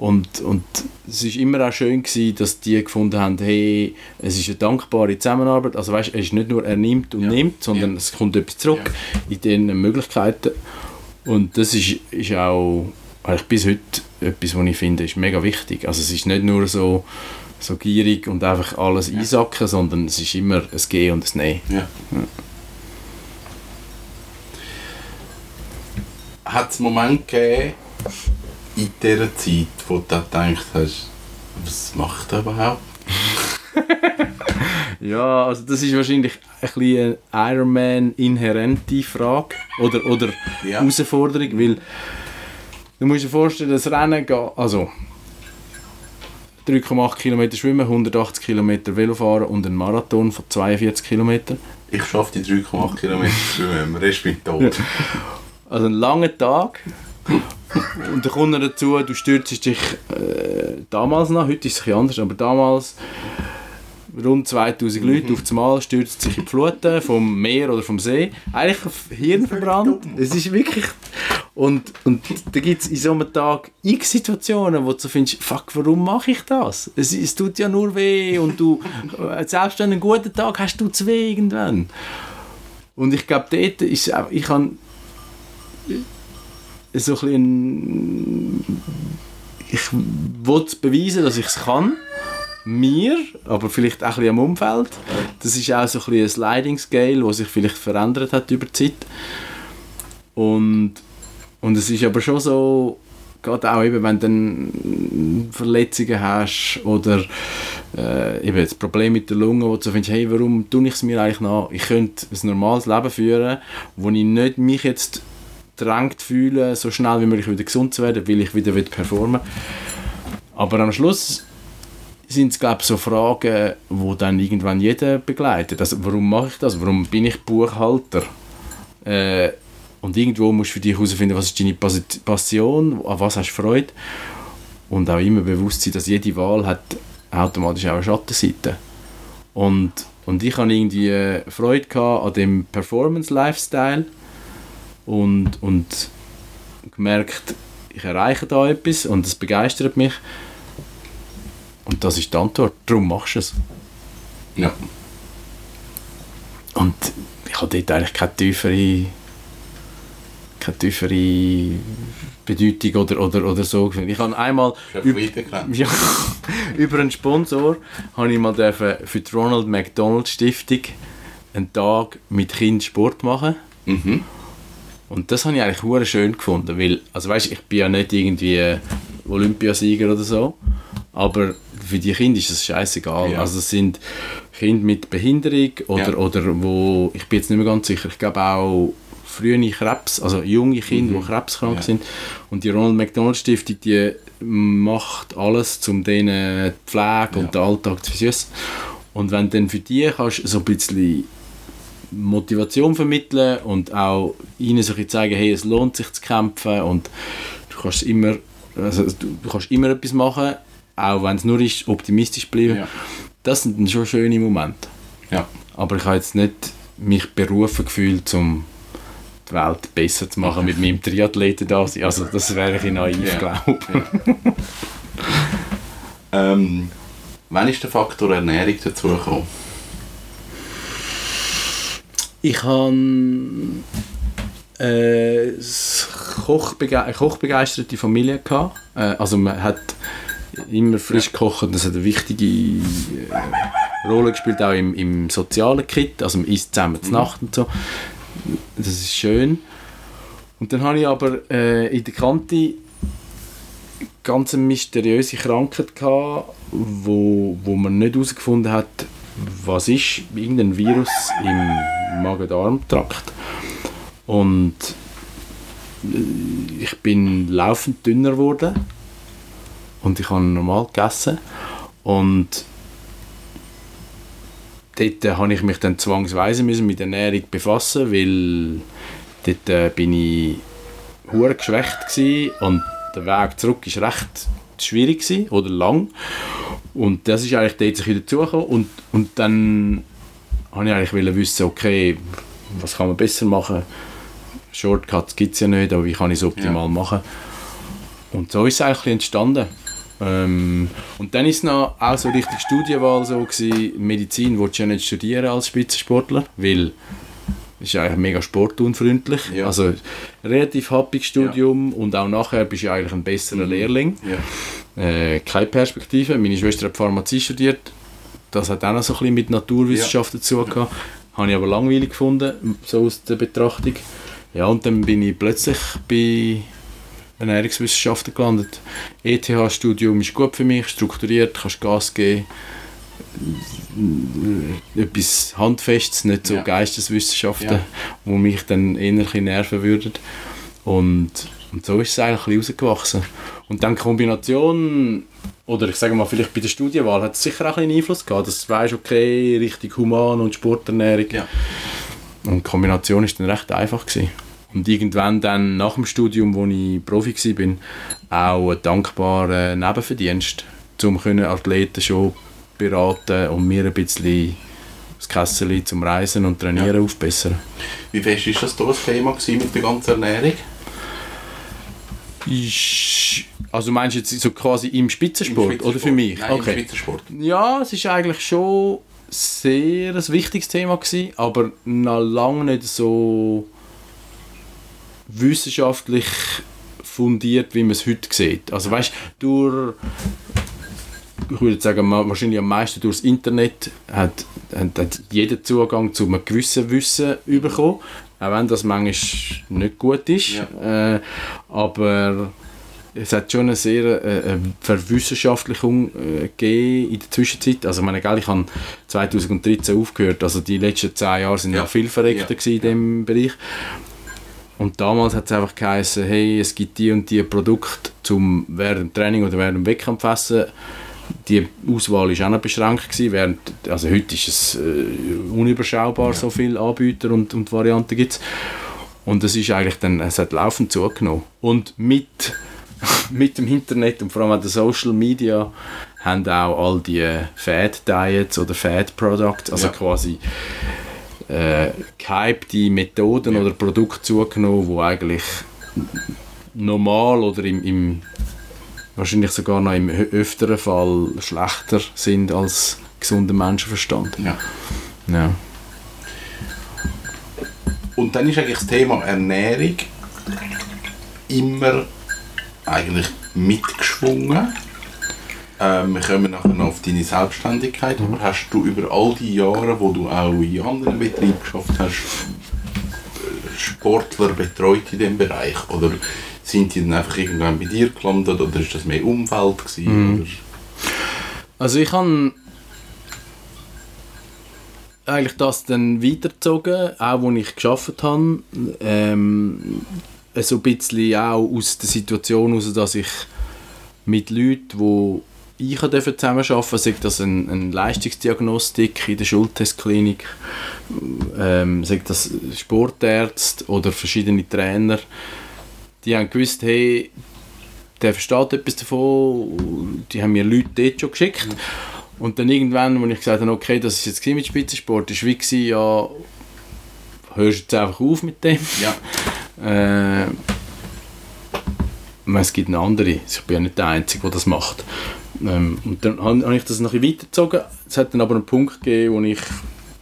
Und, und es war immer auch schön, gewesen, dass die gefunden haben, hey, es ist eine dankbare Zusammenarbeit. Also weißt, es ist nicht nur er nimmt und Ja. nimmt, sondern Ja. es kommt etwas zurück in den Möglichkeiten. Und das ist, ist auch eigentlich bis heute etwas, was ich finde, ist mega wichtig. Also es ist nicht nur so, so gierig und einfach alles einsacken, sondern es ist immer ein Gehen und ein Nehmen. Ja. Hat es Momente gegeben in dieser Zeit, wo du gedacht hast, was macht er überhaupt? *laughs* Ja, also das ist wahrscheinlich ein bisschen eine Ironman-inhärente Frage oder, oder Ja. Herausforderung, weil du musst dir vorstellen, das Rennen geht, also 3,8 Kilometer schwimmen, 180 Kilometer Velofahren und ein Marathon von 42 Kilometern. Ich schaffe die 3,8 Kilometer schwimmen, Rest bin ich tot. *laughs* Also ein langer Tag. Und dann kommt noch dazu, du stürzt dich äh, damals noch, heute ist es ein anders, aber damals rund 2000 Leute auf einmal stürzen sich in die Fluten vom Meer oder vom See. Eigentlich auf Hirn verbrannt. Es ist wirklich... Und, und da gibt es in so einem Tag x Situationen, wo du so findest, fuck, warum mache ich das? Es, es tut ja nur weh und du, äh, selbst du einen guten Tag hast, tut es weh irgendwann. Und ich glaube, dort ist es auch, ich habe so ein bisschen, ich wollte beweisen, dass ich es kann. Mir, aber vielleicht auch ein bisschen am Umfeld. Das ist auch so ein, bisschen ein Sliding Scale, das sich vielleicht verändert hat über die Zeit. Und, und es ist aber schon so, gerade auch eben, wenn du Verletzungen hast oder äh, eben das Problem mit der Lunge, wo du findest, hey, warum tue ich es mir eigentlich nach? Ich könnte ein normales Leben führen, wo ich nicht mich jetzt drängt fühle, so schnell wie möglich wieder gesund zu werden, weil ich wieder will performen Aber am Schluss sind es, glaube so Fragen, die dann irgendwann jeder begleitet. Also, warum mache ich das? Warum bin ich Buchhalter? Äh, und irgendwo musst du für dich herausfinden, was ist deine Pas- Passion, an was hast du Freude. Und auch immer bewusst sein, dass jede Wahl hat automatisch auch eine Schattenseite. Und, und ich hatte irgendwie äh, Freude an dem Performance-Lifestyle und, und gemerkt, ich erreiche da etwas und es begeistert mich. Und das ist die Antwort. Darum machst du es. Ja. Und ich habe dort eigentlich keine tiefere, keine tiefere Bedeutung oder, oder, oder so gefunden. Ich habe einmal Ich üb- habe weitergelernt. *laughs* ja, über einen Sponsor habe ich mal dürfen für die Ronald McDonald Stiftung einen Tag mit Kind Sport machen. Mhm. Und das habe ich eigentlich hure schön gefunden, weil, also weißt, ich bin ja nicht irgendwie Olympiasieger oder so, aber für die Kinder ist das scheißegal. Ja. Also es sind Kinder mit Behinderung oder, Ja. oder wo, ich bin jetzt nicht mehr ganz sicher, ich glaube auch frühe Krebs, also junge Kinder, die krebskrank Mhm. Ja. sind. Und die Ronald McDonald Stiftung, die macht alles, um denen die Pflege und den Alltag zu versüßen. Und wenn dann für die kannst so ein bisschen Motivation vermitteln und auch ihnen so zeigen, hey, es lohnt sich zu kämpfen und du kannst immer, also du, du kannst immer etwas machen, auch wenn es nur ist, optimistisch bleiben. Ja. Das sind dann schon schöne Momente. Ja. Aber ich habe jetzt nicht mich berufen gefühlt, um die Welt besser zu machen mit meinem Triathleten da sein. Also das wäre ich naiv, Ja. glaube Ähm, wann ist der Faktor Ernährung dazugekommen? Ich habe äh, Kochbege eine kochbegeisterte Familie gehabt. Äh, also man hat immer frisch gekocht und das hat eine wichtige äh, Rolle gespielt, auch im, im sozialen Kit. Also man isst zusammen zur Nacht und so. Das ist schön. Und dann habe ich aber äh, in der Kante ganz eine mysteriöse Krankheit gehabt, wo, wo man nicht herausgefunden hat, was ist, irgendein Virus im Magen-Darm-Trakt. Und äh, ich bin laufend dünner geworden. Und ich habe normal gegessen. Und dort äh, habe ich mich dann zwangsweise müssen mit Ernährung befassen, weil dort äh, bin ich hure geschwächt gsi und der Weg zurück ist recht schwierig oder lang. Und das ist eigentlich dort sich wieder dazugekommen und, und dann habe ich eigentlich wissen, okay, was kann man besser machen? Shortcuts gibt es ja nicht, aber wie kann ich es optimal Ja. machen? Und so ist es eigentlich entstanden. Ähm, und dann ist es noch auch so richtig Studienwahl so gewesen, Medizin willst du ja nicht studieren als Spitzensportler, weil es ist eigentlich mega sportunfreundlich. Ja. Also relativ happiges Studium und auch nachher bist du eigentlich ein besserer Lehrling. Ja. Äh, keine Perspektive. Meine Schwester hat Pharmazie studiert. Das hat auch noch so ein bisschen mit Naturwissenschaften zu tun. Habe ich aber langweilig gefunden, so aus der Betrachtung. Ja, und dann bin ich plötzlich bei Ernährungswissenschaften gelandet. ETH-Studium ist gut für mich, strukturiert, kannst Gas geben. Etwas Handfestes, nicht so Ja. Geisteswissenschaften, Ja. wo mich dann bisschen nerven würden. Und, und so ist es eigentlich rausgewachsen. Und dann die Kombination, oder ich sage mal, vielleicht bei der Studienwahl hat es sicher auch ein bisschen Einfluss gehabt, dass du weißt, okay, richtig human und Sporternährung. Ja. Und die Kombination ist dann recht einfach gewesen. Und irgendwann dann nach dem Studium, wo ich Profi war, auch ein dankbarer Nebenverdienst, um Athleten schon beraten und mir ein bisschen das Kessel zum Reisen und Trainieren Ja. aufbessern. Wie fest war das da ein Thema mit der ganzen Ernährung? Ist, also meinst du jetzt so quasi im Spitzensport, Im oder für mich? Nein, im Spitzensport. Ja, es ist eigentlich schon sehr ein wichtiges Thema gewesen, aber noch lange nicht so wissenschaftlich fundiert, wie man es heute sieht. Also weißt durch ich würde sagen, wahrscheinlich am meisten durchs Internet hat, hat, hat jeder Zugang zu einem gewissen Wissen bekommen, auch wenn das manchmal nicht gut ist. Äh, aber es hat schon eine sehr äh, eine Verwissenschaftlichung äh, gegeben in der Zwischenzeit. Also ich meine, gell, ich habe 2013 aufgehört, also die letzten zehn Jahre sind Ja. ja viel verreckter Ja. in diesem Bereich. Und damals hat es einfach geheißen, hey, es gibt die und die Produkte zum während dem Training oder während dem Wettkampf essen. Die Auswahl war auch noch beschränkt. Gewesen, während, also heute ist es äh, unüberschaubar, so viele Anbieter und, und Varianten gibt es. Und es ist eigentlich dann, es hat laufend zugenommen. Und mit, mit dem Internet und vor allem auch den Social Media haben auch all die Fad Diets oder Fad Products, also Ja. quasi äh, gehypte Methoden Ja. oder Produkte zugenommen, die eigentlich normal oder im, im wahrscheinlich sogar noch im öfteren Fall schlechter sind als gesunder Menschenverstand. Ja. Ja. Und dann ist eigentlich das Thema Ernährung immer eigentlich mitgeschwungen. Ähm, wir kommen nachher noch auf deine Selbstständigkeit, aber hast du über all die Jahre, wo du auch in anderen Betrieben geschafft hast, äh, Sportler betreut in dem Bereich? Oder sind die dann einfach irgendwann bei dir gelandet oder ist das mehr Umfeld gewesen? Oder? Also ich habe eigentlich das dann weitergezogen, auch wo ich geschafft habe. Ähm, so ein bisschen auch aus der Situation heraus, dass ich mit Leuten, wo ich durfte zusammenarbeiten sei das eine, eine Leistungsdiagnostik in der Schultestklinik, ähm, sei das Sportärzte oder verschiedene Trainer, die haben gewusst, hey, der versteht etwas davon, die haben mir Leute dort schon geschickt. Und dann irgendwann, als ich gesagt habe, okay, das ist jetzt mit Spitzensport, ist wie gewesen, ja, hörst du jetzt einfach auf mit dem. Ja. *laughs* Äh, es gibt eine andere, ich bin ja nicht der Einzige, der das macht. Ähm, und dann habe ich das noch ein bisschen weitergezogen. Es hat dann aber einen Punkt gegeben, wo ich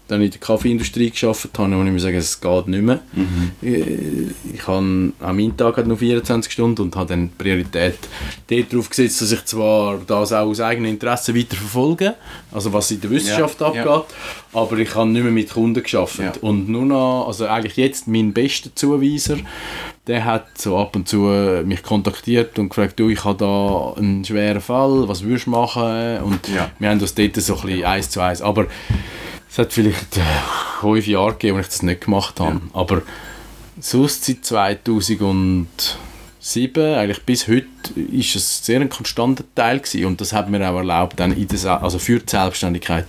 dann in der Kaffeeindustrie gearbeitet habe, wo ich mir sagen, es geht nicht mehr. Äh, Ich habe, an meinem Tag hat noch 24 Stunden und habe dann die Priorität darauf gesetzt, dass ich zwar das auch aus eigenem Interesse weiter verfolge, also was in der Wissenschaft Ja, abgeht, ja. aber ich habe nicht mehr mit Kunden geschafft Ja. und nur noch, also eigentlich jetzt mein bester Zuweiser, der hat so ab und zu mich kontaktiert und gefragt, du, ich habe da einen schweren Fall, was würdest du machen? Und wir haben das dort so ein bisschen eins zu eins, aber es hat vielleicht äh, fünf Jahre gegeben, wo ich das nicht gemacht habe, aber sonst seit 2007, eigentlich bis heute, ist es sehr ein konstanter Teil gewesen und das hat mir auch erlaubt, dann in der, also für die Selbstständigkeit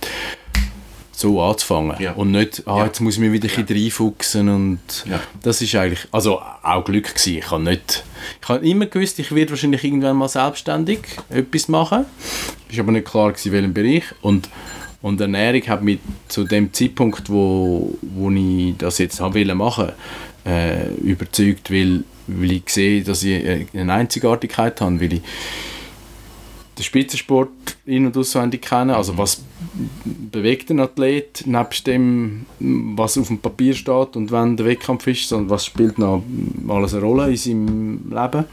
so anzufangen Ja. und nicht, ah, Ja. jetzt muss ich mich wieder ein bisschen reinfuchsen und Ja. das ist eigentlich, also auch Glück gewesen. Ich habe nicht, ich habe immer gewusst, ich werde wahrscheinlich irgendwann mal selbstständig etwas machen. Ist aber nicht klar gewesen, in welchem Bereich und und Ernährung hat mich zu dem Zeitpunkt, wo, wo ich das jetzt habe machen, äh, überzeugt, weil, weil ich sehe, dass ich eine Einzigartigkeit habe, weil ich den Spitzensport in- und auswendig kenne, also was bewegt ein Athlet, nebst dem, was auf dem Papier steht und wenn der Wettkampf ist, sondern was spielt noch alles eine Rolle in seinem Leben.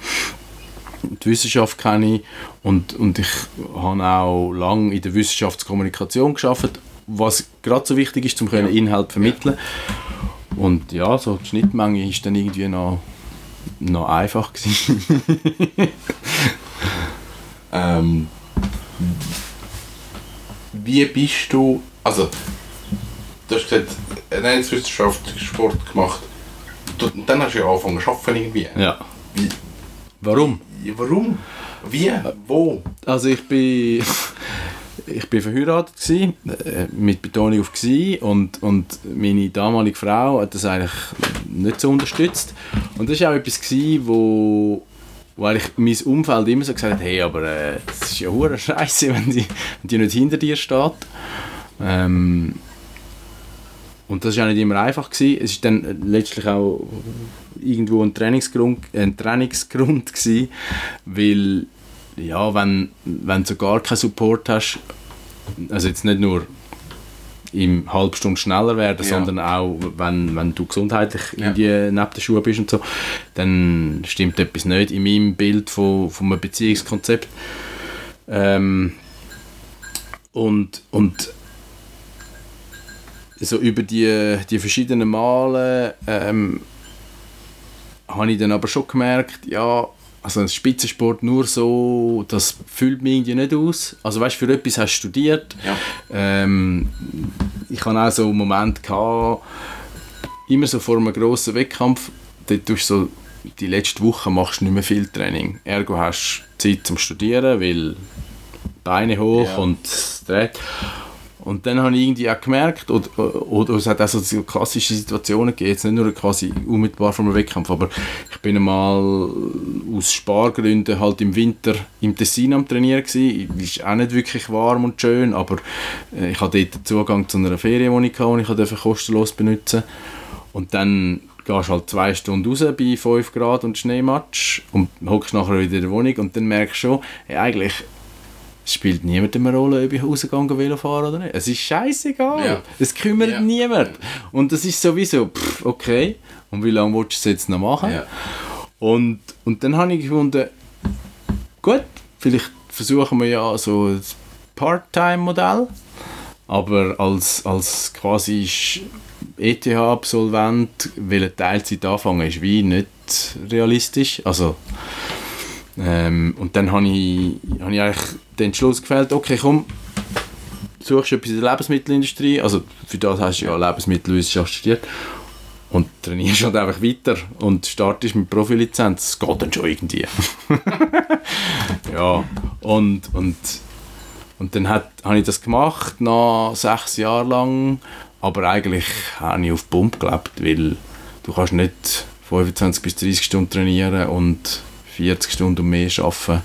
Die Wissenschaft kenne ich und, und ich habe auch lange in der Wissenschaftskommunikation geschafft, was gerade so wichtig ist, um können Inhalt vermitteln. Und ja, so die Schnittmenge ist dann irgendwie noch, noch einfach gewesen. *laughs* Ähm, wie bist du, also du hast gesagt, Ernährungswissenschaft, Sport gemacht, du, und dann hast du ja angefangen zu arbeiten irgendwie. ja. Wie, Warum? Warum? Wie? Wo? Also ich bin, *laughs* ich bin verheiratet gewesen, äh, mit Betonung auf gsi und, und meine damalige Frau hat das eigentlich nicht so unterstützt. Und das war auch etwas, gewesen, wo, wo eigentlich mein Umfeld immer so gesagt hat, hey, aber äh, das ist ja hure *laughs* Scheiße, wenn die, wenn die nicht hinter dir steht. Ähm, und das war auch nicht immer einfach. Gewesen. Es war dann letztlich auch irgendwo ein Trainingsgrund, ein Trainingsgrund gewesen, weil ja, wenn, wenn du gar keinen Support hast, also jetzt nicht nur im halb Stunde schneller werden, Ja. sondern auch, wenn, wenn du gesundheitlich Ja. irgendwie neben der Schuhe bist und so, dann stimmt etwas nicht in meinem Bild von, von einem Beziehungskonzept. Ähm, und, und so über die, die verschiedenen Male ähm, habe ich dann aber schon gemerkt, ja, also ein Spitzensport nur so, das füllt mich irgendwie nicht aus. Also weißt, für etwas hast du studiert. Ja. Ähm, ich hatte auch so einen Moment, gehabt, immer so vor einem grossen Wettkampf, dort tust du so, die letzte Woche machst du nicht mehr viel Training. Ergo hast du Zeit zum Studieren, weil Beine hoch Ja. und dreht. Und dann habe ich irgendwie auch gemerkt, oder, oder es hat auch so klassische Situationen gegeben, jetzt nicht nur quasi unmittelbar vor einem Wettkampf, aber ich bin einmal aus Spargründen halt im Winter im Tessin am Trainieren gewesen. Es war auch nicht wirklich warm und schön, aber äh, ich hatte dort Zugang zu einer Ferienwohnung, die ich durfte kostenlos benutzen Und dann gehst halt zwei Stunden raus bei 5 Grad und Schneematsch und hockst nachher wieder in der Wohnung und dann merkst du schon, hey, eigentlich spielt niemandem eine Rolle, ob ich rausgehe und Velo fahre oder nicht. Es ist scheißegal. Ja. Es kümmert Ja. niemand. Und das ist sowieso, pff, okay, und wie lange willst du es jetzt noch machen? Ja. Und, und dann habe ich gefunden, gut, vielleicht versuchen wir ja so ein Part-Time-Modell, aber als, als quasi ETH-Absolvent will eine Teilzeit anfangen, ist wie nicht realistisch. Also, ähm, und dann habe ich, habe ich eigentlich den Entschluss gefällt, okay, komm, suchst etwas in der Lebensmittelindustrie, also für das hast du ja Lebensmittelwissenschaft studiert und trainierst halt einfach weiter und startest mit Profilizenz. Das geht dann schon irgendwie. *laughs* ja, und, und, und dann habe ich das gemacht, nach sechs Jahren lang, aber eigentlich habe ich auf Pump gelebt, weil du kannst nicht 25 bis 30 Stunden trainieren und 40 Stunden und mehr arbeiten.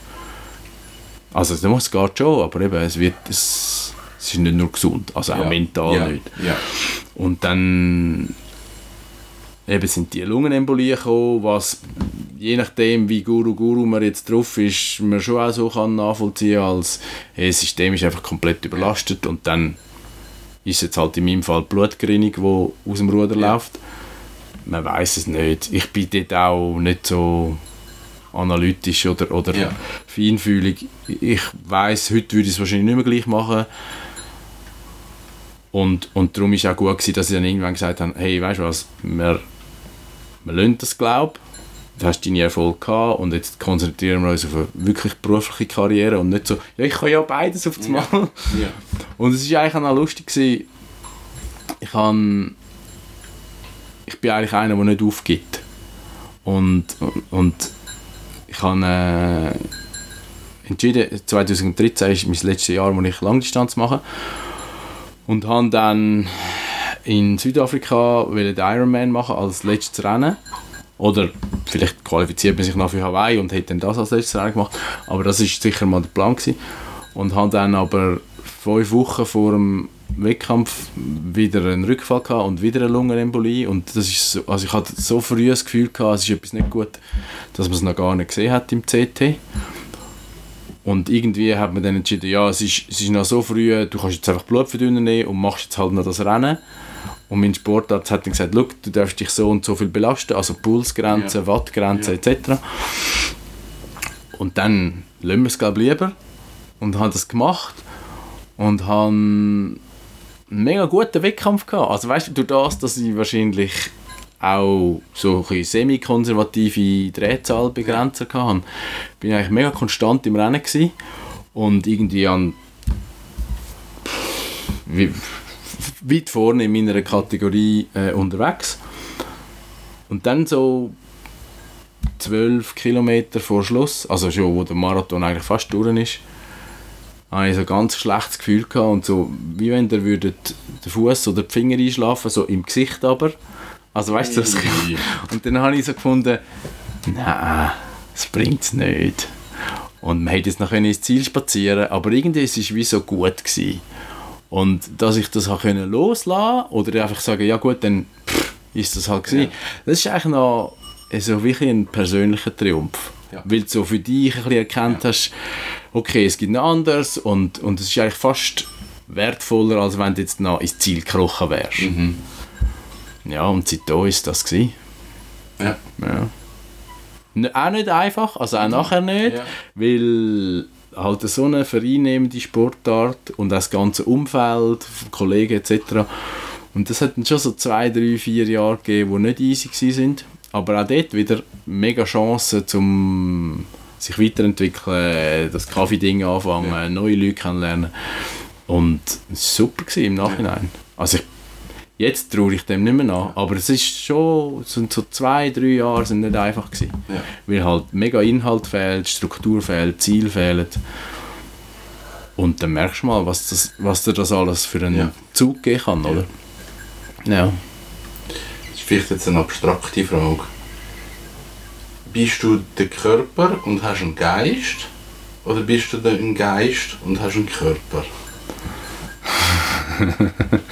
Also das geht schon, aber eben, es, wird, es, es ist nicht nur gesund, also auch Ja. mental ja. nicht. Ja. Und dann eben sind die Lungenembolien gekommen, was je nachdem, wie Guru Guru man jetzt drauf ist, man schon auch so kann nachvollziehen als hey, das System ist einfach komplett überlastet und dann ist jetzt halt in meinem Fall die Blutgerinnung, die aus dem Ruder läuft. Man weiß es nicht. Ich bin dort auch nicht so analytisch oder, oder Ja. feinfühlig. Ich weiß, heute würde ich es wahrscheinlich nicht mehr gleich machen. Und, und darum war es auch gut, gewesen, dass sie dann irgendwann gesagt haben, hey, weißt du was, wir, wir lassen das Glaub, du hast deine Erfolg gehabt und jetzt konzentrieren wir uns auf eine wirklich berufliche Karriere und nicht so, ja, ich kann ja beides auf einmal. Ja. Und es war eigentlich auch lustig, gewesen. ich han, ich bin eigentlich einer, der nicht aufgibt. Und, und, und ich habe äh, entschieden, 2013 ist mein letztes Jahr, wo ich Langdistanz mache. Und habe dann in Südafrika den Ironman machen als letztes Rennen. Oder vielleicht qualifiziert man sich noch für Hawaii und hätte dann das als letztes Rennen gemacht. Aber das ist sicher mal der Plan gewesen. Und habe dann aber fünf Wochen vor dem Wettkampf wieder einen Rückfall gehabt und wieder eine Lungenembolie. Und das ist so, also ich hatte so früh das Gefühl gehabt, es ist etwas nicht gut, dass man es noch gar nicht gesehen hat im CT. Und irgendwie hat man dann entschieden, ja, es ist, es ist noch so früh, du kannst jetzt einfach Blutverdünner nehmen und machst jetzt halt noch das Rennen. Und mein Sportarzt hat dann gesagt, du darfst dich so und so viel belasten, also Pulsgrenze, Ja. Wattgrenze Ja. etc. Und dann lassen wir es glaube ich lieber und habe das gemacht und habe einen mega guten Wettkampf gehabt. Also weißt du, durch das, dass ich wahrscheinlich auch so semi-konservative Drehzahlbegrenzer hatte, bin ich eigentlich mega konstant im Rennen gewesen und irgendwie an weit vorne in meiner Kategorie äh, unterwegs. Und dann so 12 Kilometer vor Schluss, also schon wo der Marathon eigentlich fast durch ist, habe ich so ein ganz schlechtes Gefühl gehabt und so, wie wenn der würde den Fuß oder die Finger einschlafen, so im Gesicht aber. Also weißt du, Ui. Und dann habe ich so gefunden, nein, das bringt es nicht. Und man hätte jetzt noch ins Ziel spazieren aber irgendwie ist es wie so gut gewesen. Und dass ich das habe können loslassen oder einfach sagen, ja gut, dann pff, ist das halt gewesen. Ja. Das ist eigentlich noch so wirklich ein persönlicher Triumph. Ja. Weil du so für dich ein bisschen erkannt hast, okay, es gibt noch anders und, und es ist eigentlich fast wertvoller, als wenn du jetzt noch ins Ziel gekrochen wärst. Mhm. Ja, und seitdem ist das gewesen. Ja. Ja. Auch nicht einfach, also auch nachher nicht, Ja. weil halt so eine vereinnehmende Sportart und auch das ganze Umfeld, Kollegen etc. Und das hat dann schon so zwei, drei, vier Jahre gegeben, die nicht easy sind. Aber auch dort wieder mega Chancen zum sich weiterentwickeln, das Kaffee-Ding anfangen, neue Leute kennenlernen. Und es war super im Nachhinein. Also ich Jetzt traue ich dem nicht mehr nach, aber es ist schon, sind so zwei, drei Jahre sind nicht einfach gewesen. Ja. Weil halt mega Inhalt fehlt, Struktur fehlt, Ziel fehlt. Und dann merkst du mal, was, das, was dir das alles für einen Ja. Zug geben kann, oder? Ja. Das ist vielleicht jetzt eine abstrakte Frage. Bist du der Körper und hast einen Geist? Oder bist du ein Geist und hast einen Körper? *laughs*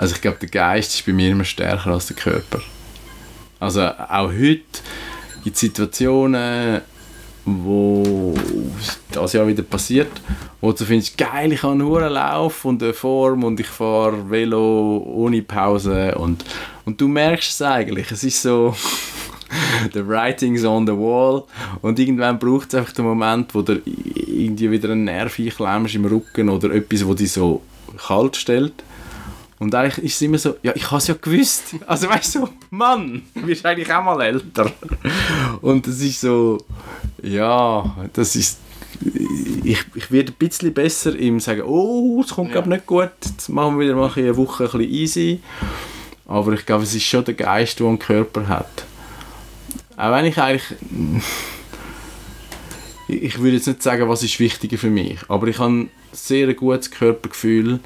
Also ich glaube, der Geist ist bei mir immer stärker als der Körper. Also auch heute gibt es Situationen, wo das ja wieder passiert, wo du findest, geil, ich habe einen Lauf und eine Form und ich fahre Velo ohne Pause und, und du merkst es eigentlich, es ist so *laughs* the writing's on the wall und irgendwann braucht es einfach den Moment, wo du irgendwie wieder einen Nerv einklemmst im Rücken oder etwas, wo dich so kalt stellt und eigentlich ist es immer so, ja, ich habe es ja gewusst. Also weißt du, Mann, du bist eigentlich auch mal älter. Und es ist so, ja, das ist, ich, ich werde ein bisschen besser im sagen, oh, es kommt ja. glaube nicht gut, jetzt machen wir wieder mal eine Woche ein bisschen easy. Aber ich glaube, es ist schon der Geist, der einen Körper hat. Auch wenn ich eigentlich, ich würde jetzt nicht sagen, was ist wichtiger für mich, aber ich habe ein sehr gutes Körpergefühl,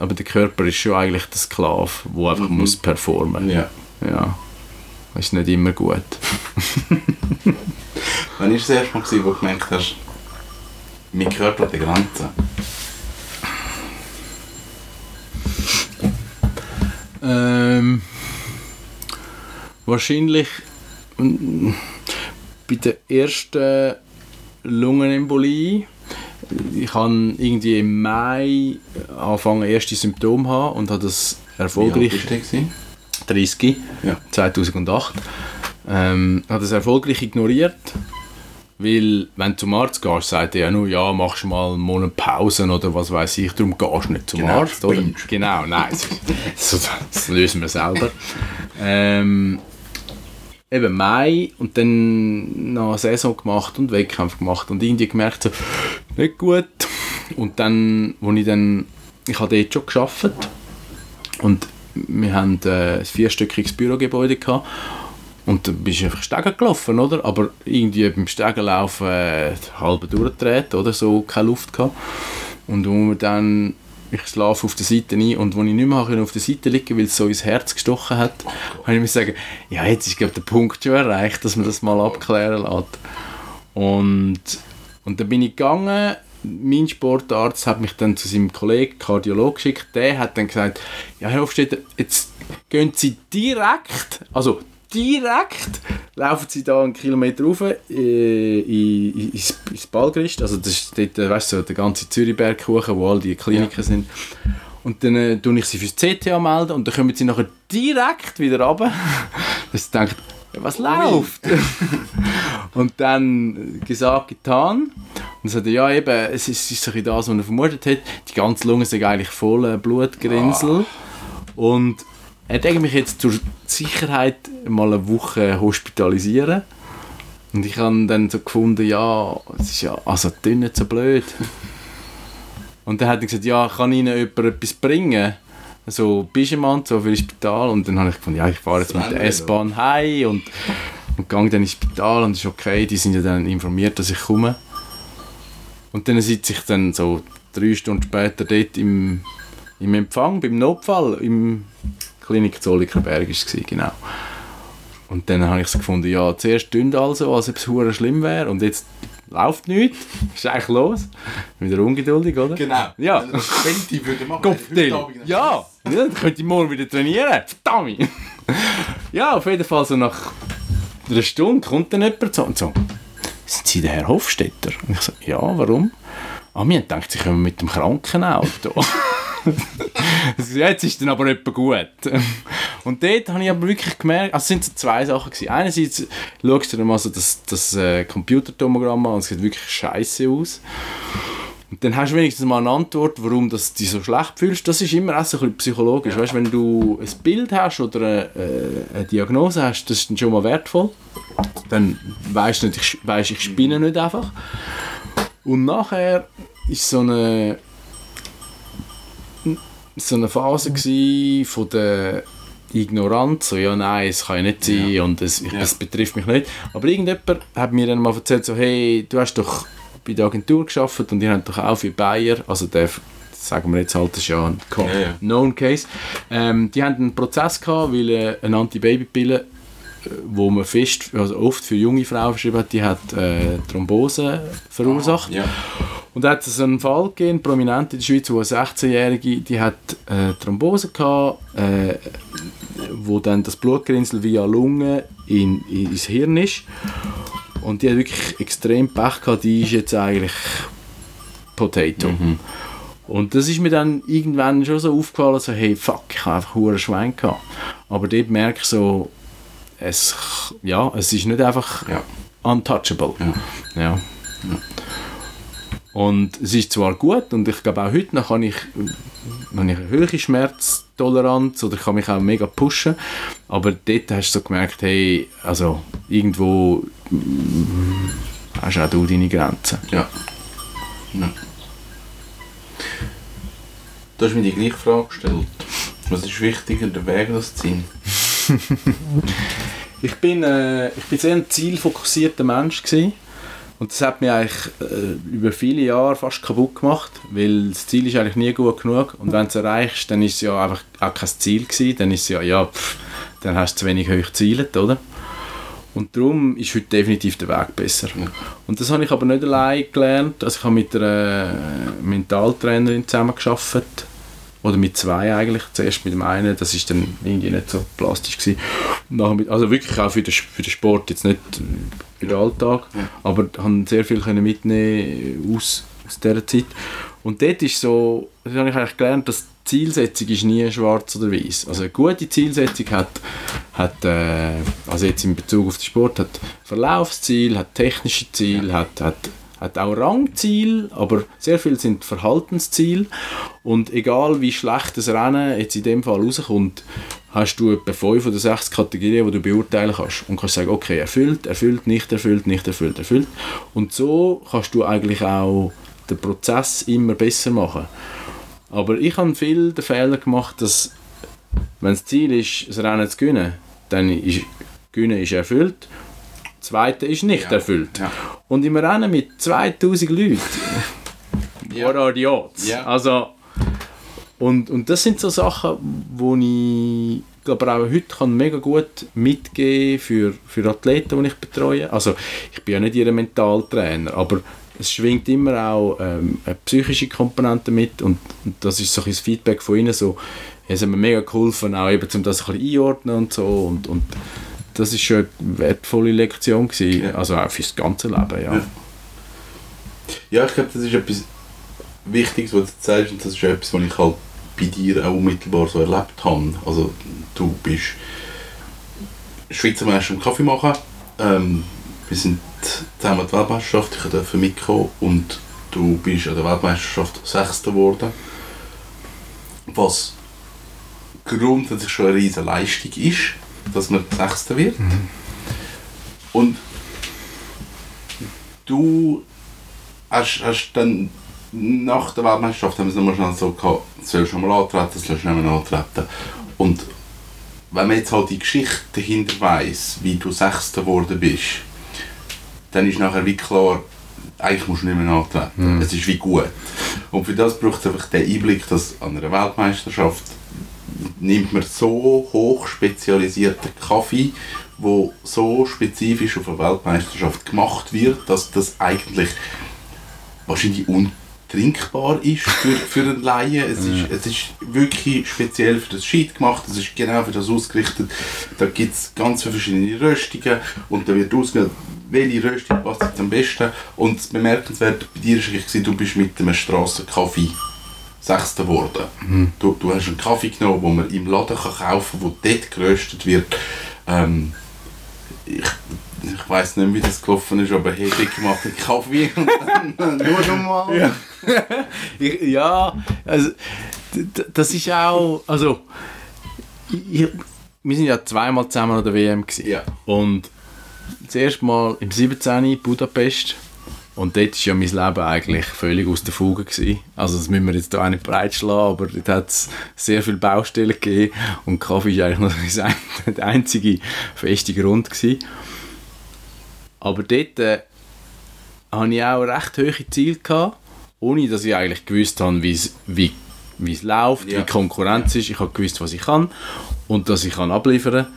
aber der Körper ist schon eigentlich der Sklave, der einfach mhm. muss performen muss. Ja. ja. Das ist nicht immer gut. *laughs* Wann war das erste Mal, wo du gemerkt hast, mein Körper hat eine Grenze? Ähm, wahrscheinlich bei der ersten Lungenembolie ich habe irgendwie im Mai angefangen erste Symptome haben und habe das erfolgreich Wie 30 ja. 2008 ähm, habe das erfolgreich ignoriert weil wenn du zum Arzt gehst sagt er ja nur ja machst mal einen Monat Pause oder was weiß ich darum gehst du nicht zum genau, Arzt oder? genau nein. *laughs* Das, das lösen wir selber. Ähm, eben Mai und dann noch eine Saison gemacht und Wettkämpfe gemacht und irgendwie gemerkt, so, nicht gut. Und dann, wo ich dann, ich habe dort schon gearbeitet und wir haben äh, ein vierstöckiges Bürogebäude gehabt und dann bist du einfach Stegen gelaufen, oder? Aber irgendwie beim Stegenlaufen äh, halb durchgedreht oder so, keine Luft gehabt. Und wo wir dann ich schlafe auf der Seite ein und als ich nicht mehr auf der Seite liegen weil es so ins Herz gestochen hat, oh habe ich mir sagen, ja, jetzt ist glaube der Punkt schon erreicht, dass man das mal abklären lässt. Und, und dann bin ich gegangen, mein Sportarzt hat mich dann zu seinem Kollegen, Kardiologen geschickt, der hat dann gesagt, ja Herr Hofstetter, jetzt gehen Sie direkt, also direkt laufen sie da einen Kilometer rauf äh, ins, ins Ballgerist. Also das ist dort, äh, weißt du, der ganze Zürichberg hoch, wo all die Kliniken ja. sind. Und dann äh, tue ich sie fürs CT anmelden und dann kommen sie nachher direkt wieder runter. *laughs* dass sie denken, was läuft? *laughs* und dann gesagt, getan. Und sagt ja eben, es ist, es ist so das, was er vermutet hat. Die ganze Lunge sind eigentlich voller Blutgrinsel. Oh. Und er denke mich jetzt zur Sicherheit mal eine Woche hospitalisieren. Und ich habe dann so gefunden, ja, es ist ja, also das nicht so blöd. Und dann hat er gesagt, ja, kann Ihnen jemand etwas bringen? So Pigemann, so für das Spital. Und dann habe ich gefunden, ja, ich fahre jetzt mit der S-Bahn heim und, und gehe dann ins Spital und ist okay, die sind ja dann informiert, dass ich komme. Und dann sitze ich dann so drei Stunden später dort im, im Empfang, beim Notfall, im Klinik Zollikerberg war es, genau. Und dann habe ich so gefunden, ja, zuerst dünn also, als ob es hure schlimm wäre und jetzt läuft nichts. *laughs* ist eigentlich los. Wieder ungeduldig, oder? Genau. Ja. Wenn ich die würde machen. Ja, ja, dann könnte ich morgen wieder trainieren. Verdammt. *laughs* ja, auf jeden Fall so nach einer Stunde kommt dann jemand so und so, sind Sie der Herr Hofstetter? Und ich so, ja, warum? Ah, wir haben gedacht, Sie kommen mit dem Krankenauto. *laughs* *laughs* Jetzt ist dann aber etwa gut. Und dort habe ich aber wirklich gemerkt, also es sind so zwei Sachen gewesen. Einerseits schaust du dir mal so das, das äh, Computertomogramm an und es sieht wirklich scheiße aus. Und dann hast du wenigstens mal eine Antwort, warum du dich so schlecht fühlst. Das ist immer auch so ein bisschen psychologisch. Weißt, wenn du ein Bild hast oder eine, äh, eine Diagnose hast, das ist dann schon mal wertvoll. Dann weißt du nicht, ich, weißt, ich spinne nicht einfach. Und nachher ist so eine so eine Phase von der Ignoranz, so ja nein, es kann ja nicht sein ja. und es, ja. es betrifft mich nicht. Aber irgendjemand hat mir dann mal erzählt, so hey, du hast doch bei der Agentur geschafft und ihr habt doch auch für Bayer, also der sagen wir jetzt halt, das ist ja ein ja. known case, ähm, die haben einen Prozess gehabt, weil äh, eine Antibabypille äh, wo man fest, also oft für junge Frauen verschrieben hat, die hat äh, Thrombose verursacht. Ah, ja. Und da hat es einen Fall gegeben, prominent in der Schweiz, wo eine 16-Jährige, die hat äh, Thrombose gehabt, äh, wo dann das Blutgerinnsel via Lunge in, in, ins Hirn ist. Und die hat wirklich extrem Pech gehabt, die ist jetzt eigentlich Potato. Und das ist mir dann irgendwann schon so aufgefallen, so, hey, fuck, ich habe einfach hure Schwein gehabt. Aber dort merke ich so, es, ja, es ist nicht einfach Ja. untouchable. Ja. Ja. Und es ist zwar gut und ich glaube auch heute noch kann ich, habe ich eine hohe Schmerztoleranz oder ich kann mich auch mega pushen, aber dort hast du so gemerkt, hey, also irgendwo mm, hast auch du deine Grenzen. Ja. ja. Du hast mir die gleiche Frage gestellt. Was ist wichtiger, der Weg oder das Ziel? *laughs* Ich bin, äh, ich bin sehr ein zielfokussierter Mensch gewesen. Und das hat mich eigentlich äh, über viele Jahre fast kaputt gemacht, weil das Ziel ist eigentlich nie gut genug und wenn du es erreichst, dann ist es ja einfach auch kein Ziel gewesen, dann ist es ja, ja, pff, dann hast du zu wenig hoch gezielt, oder? Und darum ist heute definitiv der Weg besser. Und das habe ich aber nicht allein gelernt. Also ich habe mit einer äh, Mentaltrainerin zusammengearbeitet. Oder mit zwei eigentlich. Zuerst mit dem einen, das ist dann irgendwie nicht so plastisch gewesen. Nachher mit, also wirklich auch für den, für den Sport, jetzt nicht äh, für den Alltag. Aber haben sehr viel können mitnehmen aus, aus dieser Zeit. Und dort ist so, da habe ich eigentlich gelernt, dass die Zielsetzung ist nie schwarz oder weiß. Also eine gute Zielsetzung hat, hat äh, also jetzt in Bezug auf den Sport, hat Verlaufsziel, hat technische Ziel, hat, hat, hat auch Rangziel, aber sehr viel sind Verhaltensziele. Und egal wie schlecht das Rennen jetzt in dem Fall rauskommt, hast du etwa fünf oder sechs Kategorien, die du beurteilen kannst. Und kannst sagen, okay, erfüllt, erfüllt, nicht erfüllt, nicht erfüllt, erfüllt. Und so kannst du eigentlich auch den Prozess immer besser machen. Aber ich habe viel den Fehler gemacht, dass wenn das Ziel ist, das Rennen zu gewinnen, dann ist gewinnen ist erfüllt, zweite ist nicht Ja. erfüllt. Ja. Und im Rennen mit 2000 Leuten, *laughs* what are the odds? Ja. Also, und, und das sind so Sachen, wo ich glaube auch heute kann mega gut mitgeben für, für Athleten, die ich betreue. Also ich bin ja nicht ihr Mentaltrainer, aber es schwingt immer auch ähm, eine psychische Komponente mit und, und das ist so ein Feedback von ihnen so, ja, es hat mir mega geholfen, auch eben, um das ein bisschen einordnen und so und, und das ist schon eine wertvolle Lektion gewesen, Ja. also auch fürs ganze Leben, ja. Ja. Ja, ich glaube, das ist etwas Wichtiges, was du sagst, und das ist etwas, was ich halt bei dir auch unmittelbar so erlebt habe. Also, du bist Schweizer Meister im Kaffee machen. Ähm, wir sind zusammen an der Weltmeisterschaft, ich durfte mitkommen und du bist an der Weltmeisterschaft Sechster geworden. Was grundsätzlich schon eine riesige Leistung ist, dass man Sechster wird. Und du hast, hast dann nach der Weltmeisterschaft haben wir es nochmal schnell so gehabt, sollst du mal antreten, sollst du nicht mehr antreten. Und wenn man jetzt halt die Geschichte dahinter weiss, wie du Sechster geworden bist, dann ist nachher wie klar, eigentlich musst du nicht mehr antreten. Es ist wie gut. Und für das braucht es einfach den Einblick, dass an einer Weltmeisterschaft nimmt man so hoch spezialisierten Kaffee, wo so spezifisch auf eine Weltmeisterschaft gemacht wird, dass das eigentlich wahrscheinlich untrinkbar ist für, für einen Laien. Es ist, es ist wirklich speziell für das Scheit gemacht, es ist genau für das ausgerichtet. Da gibt es ganz viele verschiedene Röstungen und da wird ausgewählt, welche Röstung passt jetzt am besten. Und das Bemerkenswerte bei dir war du bist mit einem Strassenkaffee Sechster geworden. Du, du hast einen Kaffee genommen, den man im Laden kann kaufen kann, der dort geröstet wird. Ähm, ich ich weiß nicht, wie das gelaufen ist, aber hey, Dick macht den Kaffee und dann nur nochmal. Ja. *laughs* ich, ja, also das ist auch, also ich, wir sind ja zweimal zusammen an der WM gewesen. Ja. und das erste Mal im 17. Budapest und dort war ja mein Leben eigentlich völlig aus der Fuge. Gewesen. Also das müssen wir jetzt hier auch nicht breitschlagen, aber dort hat es sehr viele Baustellen gegeben und Kaffee war eigentlich noch ein- *laughs* der einzige feste Grund. Gewesen. Aber dort äh, hatte ich auch recht hohe Ziele, gehabt, ohne dass ich eigentlich gewusst habe, wie's, wie wie es läuft, Ja. wie die Konkurrenz ist. Ich habe gewusst, was ich kann und dass ich kann abliefern kann.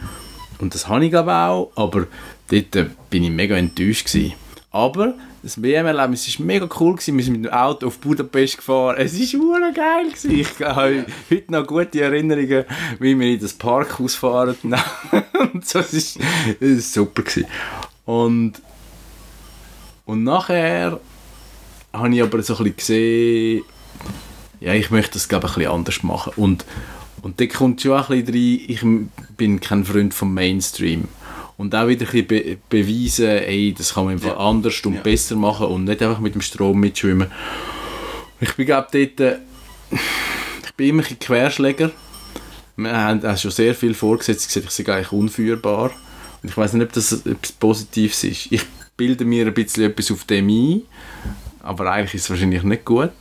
Und das habe ich glaube auch, aber dort äh, bin ich mega enttäuscht gewesen. Aber das WM-Erlebnis war mega cool. Gewesen. Wir sind mit dem Auto auf Budapest gefahren. Es war super geil. Gewesen. Ich habe heute noch gute Erinnerungen, wie wir in das Parkhaus fahren. *laughs* und so, es war super. Gewesen. Und, und nachher habe ich aber so ein gesehen, ja, ich möchte das glaube ich ein bisschen anders machen. Und, und da kommt schon ein bisschen rein, ich bin kein Freund vom Mainstream. Und auch wieder ein be beweisen, ey, das kann man einfach ja. anders und ja. besser machen und nicht einfach mit dem Strom mitschwimmen. Ich bin glaube dort, äh, ich bin immer ein Querschläger. Wir haben auch schon sehr viel vorgesetzt, gesagt, ich sei eigentlich unführbar. Und ich weiß nicht, ob das etwas Positives ist. Ich bilde mir ein bisschen etwas auf dem ein, aber eigentlich ist es wahrscheinlich nicht gut.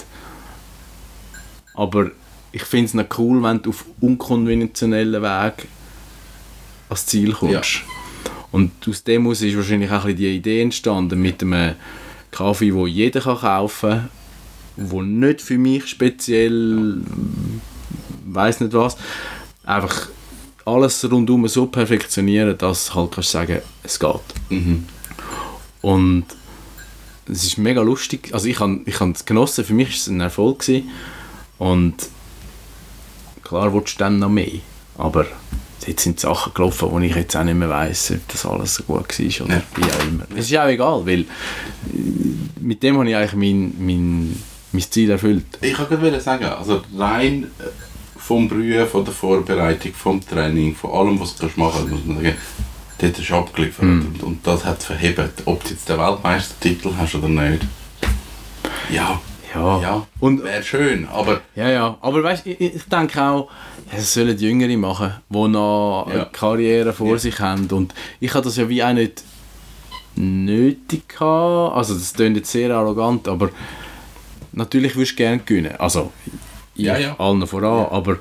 Aber ich finde es noch cool, wenn du auf unkonventionellen Weg ans Ziel kommst. Ja. Und aus dem ist wahrscheinlich auch ein die Idee entstanden mit einem Kaffee, den jeder kann kaufen kann, der nicht für mich speziell, weiß nicht was, einfach alles rundum so perfektionieren, dass halt kannst sagen, es geht. Mhm. Und es ist mega lustig. Also ich habe ich es genossen, für mich war es ein Erfolg. Gewesen. Und klar willst du dann noch mehr. Aber jetzt sind Sachen gelaufen, wo ich jetzt auch nicht mehr weiss, ob das alles so gut war oder ja. wie auch immer. Es ist auch egal, weil äh, mit dem habe ich eigentlich mein, mein, mein Ziel erfüllt. Ich wollte sagen, also rein äh, vom Brühen, von der Vorbereitung, vom Training, von allem, was du machen kannst, muss man sagen, dort ist abgeliefert mm. und, und das hat verhebt. Ob du jetzt den Weltmeistertitel hast oder nicht. Ja, ja. ja. Und wäre schön, aber... Ja, ja. Aber weißt, ich, ich denke auch, ja, das sollen die Jüngere machen, die noch ja. eine Karriere vor ja. sich haben. Und ich habe das ja wie auch nicht nötig gehabt. Also das klingt jetzt sehr arrogant, aber natürlich würdest du gerne gewinnen. Also ich ja, ja. allen voran, ja. aber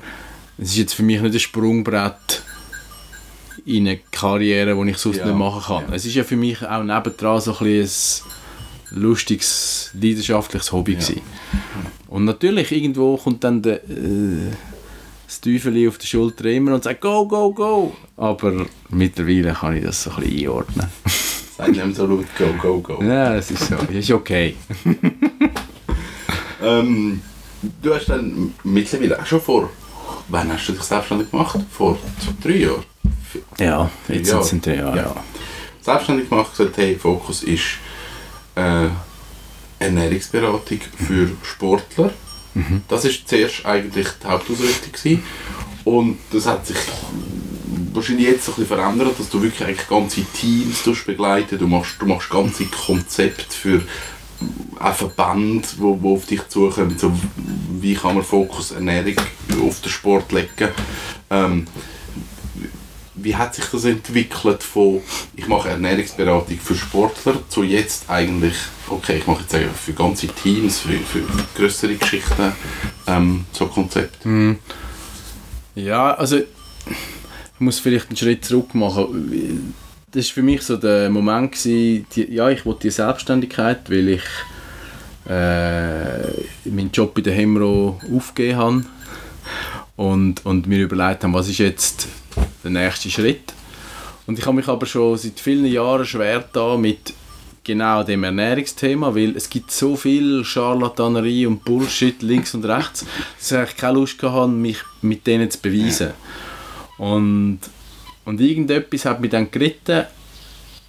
es ist jetzt für mich nicht ein Sprungbrett in eine Karriere, die ich sonst ja. nicht machen kann. Es ist ja für mich auch nebendran so ein bisschen lustiges, leidenschaftliches Hobby ja. Gewesen. Und natürlich, irgendwo kommt dann der, äh, das Teufel auf der Schulter immer und sagt «Go, go, go!» Aber mittlerweile kann ich das so ein bisschen einordnen. *laughs* Sag nicht so laut «Go, go, go!» Ja, es ist so. ist okay. *laughs* ähm, du hast dann mittlerweile auch schon vor... Wann hast du dich selbstständig gemacht? Vor drei Jahren? Ja, jetzt sind drei Jahre. Ja. Selbstständig gemacht, gesagt, hey, Fokus ist äh, Ernährungsberatung für Sportler. Mhm. Das ist zuerst eigentlich die Hauptausrichtung gewesen. und das hat sich wahrscheinlich jetzt ein bisschen verändert, dass du wirklich eigentlich ganze Teams begleiten du machst, du machst ganze Konzepte für auch Verbände, wo, wo auf dich zukommen, so, wie kann man Fokus Ernährung auf den Sport legen. Ähm, wie hat sich das entwickelt von ich mache Ernährungsberatung für Sportler zu jetzt eigentlich okay ich mache jetzt für ganze Teams für, für größere Geschichten ähm, so Konzept mm. ja also ich muss vielleicht einen Schritt zurück machen das war für mich so der Moment gewesen, die, ja ich wollte die Selbstständigkeit weil ich äh, meinen Job bei der Hemro aufgegeben habe und, und mir überlegt haben was ist jetzt der nächste Schritt. Und ich habe mich aber schon seit vielen Jahren schwer da mit genau dem Ernährungsthema, weil es gibt so viel Charlatanerie und Bullshit links und rechts, dass ich keine Lust hatte, mich mit denen zu beweisen. Und, und irgendetwas hat mich dann geritten,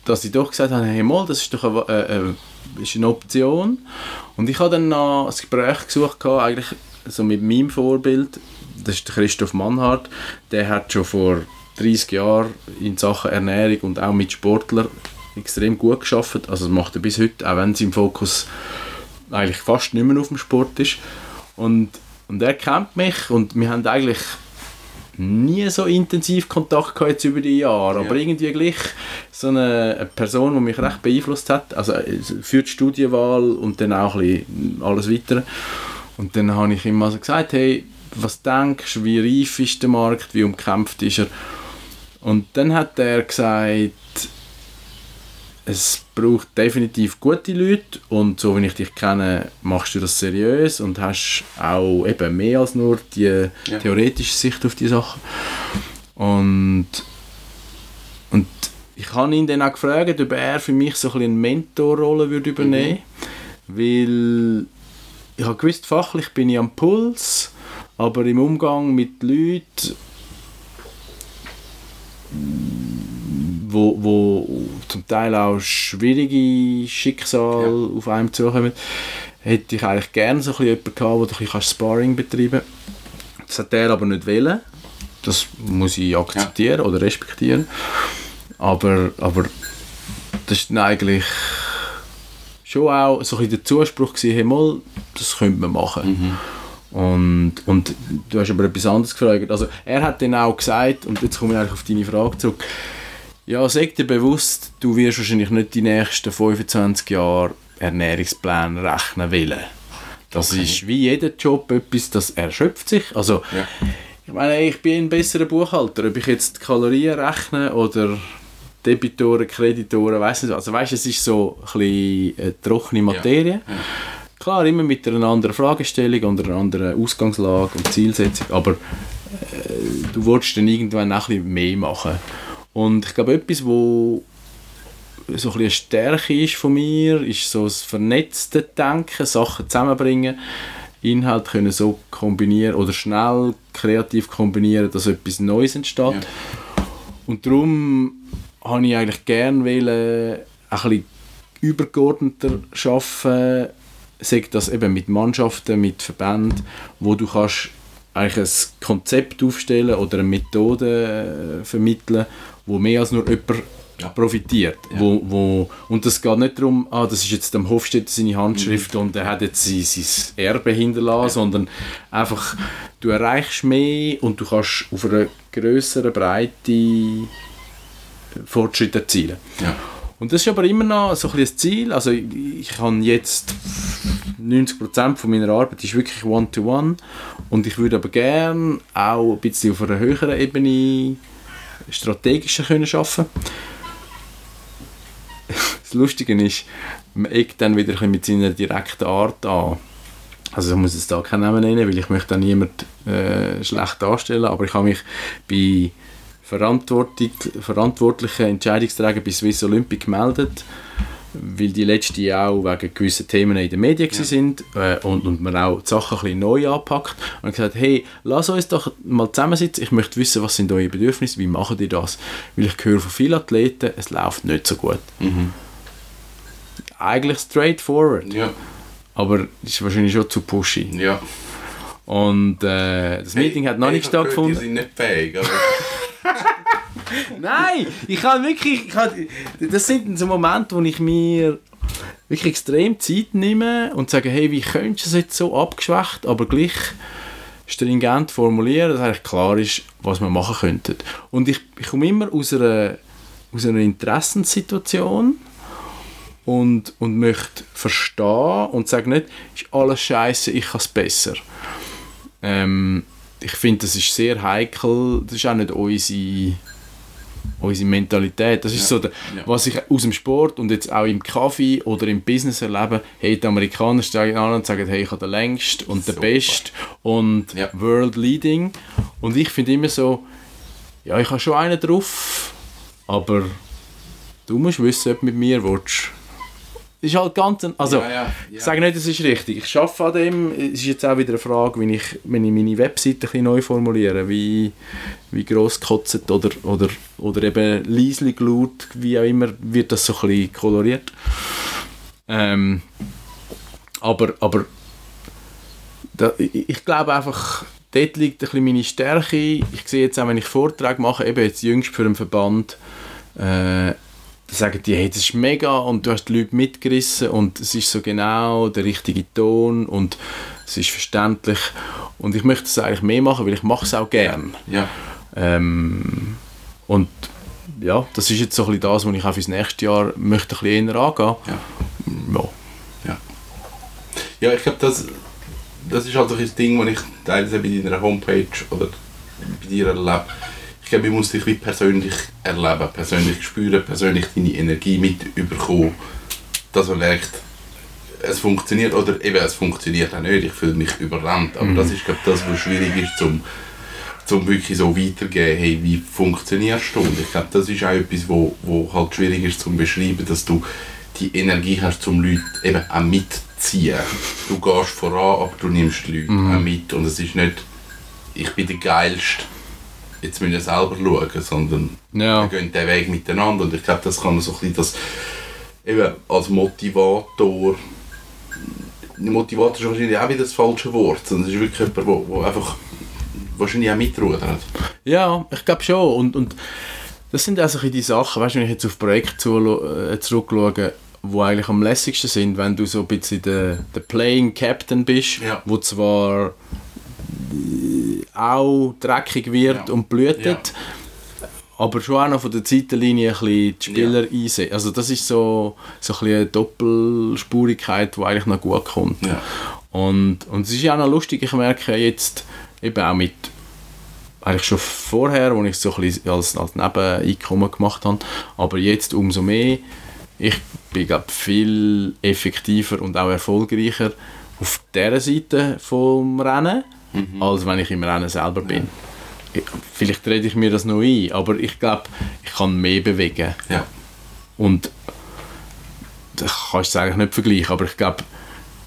dass ich doch gesagt habe, hey mal, das ist doch eine, eine, ist eine Option. Und ich habe dann noch ein Gespräch gesucht, eigentlich so mit meinem Vorbild, das ist Christoph Mannhardt, der hat schon vor 30 Jahren in Sachen Ernährung und auch mit Sportlern extrem gut geschafft. Also das macht er bis heute, auch wenn sein Fokus eigentlich fast nicht mehr auf dem Sport ist. Und, und er kennt mich und wir haben eigentlich nie so intensiv Kontakt gehabt jetzt über die Jahre, ja. aber irgendwie gleich so eine, eine, Person, die mich recht beeinflusst hat, also für die Studienwahl und dann auch ein bisschen alles weitere. Und dann habe ich ihm also gesagt, hey, was denkst du, wie reif ist der Markt, wie umkämpft ist er? Und dann hat er gesagt, es braucht definitiv gute Leute und so wie ich dich kenne, machst du das seriös und hast auch eben mehr als nur die ja. theoretische Sicht auf die Sache. Und, und ich habe ihn dann auch gefragt, ob er für mich so ein eine Mentorrolle würde übernehmen weil ich habe gewusst, fachlich bin ich am Puls, aber im Umgang mit Leuten, wo, wo zum Teil auch schwierige Schicksale auf einem zukommen, hätte ich eigentlich gerne so ein bisschen jemanden gehabt, der ein bisschen Sparring betreiben kann. Das hat er aber nicht wollen. Das muss ich akzeptieren oder respektieren. Aber, aber das ist dann eigentlich schon auch so ein bisschen der Zuspruch gewesen, hey, mal, das könnte man machen. Und, und du hast aber etwas anderes gefragt. Also er hat dann auch gesagt, und jetzt komme ich eigentlich auf deine Frage zurück, ja, sag dir bewusst, du wirst wahrscheinlich nicht die nächsten 25 Jahre Ernährungsplan rechnen wollen. Das Okay. ist wie jeder Job etwas, das erschöpft sich. Also, Ja. ich meine, ich bin ein besserer Buchhalter, ob ich jetzt Kalorien rechne oder Debitoren, Kreditoren, weiß nicht. Also weißt, es ist so ein bisschen eine trockene Materie. Klar, immer mit einer anderen Fragestellung und einer anderen Ausgangslage und Zielsetzung, aber äh, du willst dann irgendwann auch ein bisschen mehr machen. Und ich glaube, etwas, wo so ein eine Stärke ist von mir, ist so das vernetzte Denken, Sachen zusammenbringen, Inhalt können so kombinieren oder schnell kreativ kombinieren, dass etwas Neues entsteht. Ja. Und darum habe ich eigentlich gerne wollen, ein bisschen übergeordneter arbeiten, sei das eben mit Mannschaften, mit Verbänden, wo du kannst eigentlich ein Konzept aufstellen oder eine Methode äh, vermitteln, wo mehr als nur jemand Ja. profitiert. Ja. Wo, wo, und es geht nicht darum, ah, das ist jetzt dem Hofstetter seine Handschrift Mhm. und er hat jetzt sein, sein Erbe hinterlassen, sondern einfach, du erreichst mehr und du kannst auf einer grösseren Breite Fortschritte erzielen. Ja. Und das ist aber immer noch so ein Ziel. Also ich, ich habe jetzt 90% von meiner Arbeit ist wirklich One-to-One und ich würde aber gerne auch ein bisschen auf einer höheren Ebene strategischer können arbeiten Das Lustige ist, man eckt dann wieder mit seiner direkten Art an. Also ich muss es da keinen Namen nennen, weil ich möchte da niemand äh, schlecht darstellen, aber ich habe mich bei verantwortlichen Entscheidungsträgern bei Swiss Olympic gemeldet, weil die letzten Jahr auch wegen gewissen Themen in den Medien ja. sind äh, und, und man auch die Sachen ein bisschen neu anpackt und gesagt, hey, lass uns doch mal zusammensitzen, ich möchte wissen, was sind eure Bedürfnisse, wie machen die das? Weil ich höre von vielen Athleten, es läuft nicht so gut. Mhm. Eigentlich straightforward, Ja. aber ist wahrscheinlich schon zu pushy. Ja. Und äh, das Meeting hat noch nicht stattgefunden. Die sind nicht fähig, aber... *laughs* *laughs* Nein, ich kann wirklich, ich kann, das sind so Momente, wo ich mir wirklich extrem Zeit nehme und sage, hey, wie könntest du es jetzt so abgeschwächt, aber gleich stringent formulieren, dass eigentlich klar ist, was wir machen könnten. Und ich, ich komme immer aus einer, aus einer Interessenssituation und, und möchte verstehen und sage nicht, ist alles scheiße, ich kann es besser. Ähm, ich finde, das ist sehr heikel, das ist auch nicht unsere, unsere Mentalität. Das ist Ja. so, der, Ja. was ich aus dem Sport und jetzt auch im Kaffee oder im Business erlebe, hey, die Amerikaner steigen an und sagen, hey, ich habe den längsten und den besten und Ja. World Leading. Und ich finde immer so, ja, ich habe schon einen drauf, aber du musst wissen, ob du mit mir willst. Ist halt ganz, ein- also, Ja, ja, ja. ich sage nicht, das ist richtig. Ich arbeite an dem. Es ist jetzt auch wieder eine Frage, wenn ich, wenn ich meine Webseite ein bisschen neu formuliere, wie, wie gross gekotzt oder, oder, oder eben leislich gelaut, wie auch immer, wird das so ein bisschen koloriert. Ähm, aber aber da, ich, ich glaube einfach, dort liegt ein bisschen meine Stärke. Ich sehe jetzt auch, wenn ich Vorträge mache, eben jetzt jüngst für einen Verband, äh, da sagen die, hey, das ist mega und du hast die Leute mitgerissen und es ist so genau der richtige Ton und es ist verständlich und ich möchte es eigentlich mehr machen, weil ich mache es auch gern. Ja. Ähm, und ja, das ist jetzt so ein bisschen das, was ich auch fürs nächste Jahr möchte ein bisschen eher angehen. Ja. Ja. Ja, ja ich glaube, das, das ist halt so ein Ding, das ich teilweise bei deiner Homepage oder bei dir erlebe. Ich glaube, ich muss dich wie persönlich erleben, persönlich spüren, persönlich deine Energie mit überkommen, dass man merkt, es funktioniert oder eben es funktioniert auch nicht, ich fühle mich überrannt. Aber das ist glaube das, was schwierig ist zum, um wirklich so weitergeben, hey, wie funktionierst du? Und ich glaube, das ist auch etwas, wo, wo halt schwierig ist zu beschreiben, dass du die Energie hast, um Leute eben auch mitzuziehen. Du gehst voran, aber du nimmst die Leute auch mit und es ist nicht, ich bin der Geilste, jetzt müssen wir selber schauen, sondern Ja. wir gehen den Weg miteinander und ich glaube, das kann so ein bisschen das eben als Motivator Motivator ist wahrscheinlich auch wieder das falsche Wort, sondern es ist wirklich jemand, der, einfach wahrscheinlich auch mitrudert. Ja, ich glaube schon. Und, und das sind also die Sachen, weißt wenn ich jetzt auf Projekte äh, zurückschaue, wo eigentlich am lässigsten sind, wenn du so ein bisschen der, der Playing Captain bist, Ja. wo zwar auch dreckig wird Ja. und blühtet, Ja. aber schon auch noch von der Zeitlinie ein bisschen die Spieler einsetzt. Also das ist so, so ein bisschen eine Doppelspurigkeit, die eigentlich noch gut kommt. Ja. Und, und es ist ja auch noch lustig, ich merke jetzt eben auch mit, eigentlich schon vorher, wo ich es so ein bisschen als, als Nebeneinkommen gemacht habe, aber jetzt umso mehr, ich bin glaube viel effektiver und auch erfolgreicher auf dieser Seite vom Rennen, als wenn ich im Rennen selber bin. Ich, vielleicht rede ich mir das noch ein, aber ich glaube, ich kann mehr bewegen. Ja. Und das kannst du eigentlich nicht vergleichen, aber ich glaube,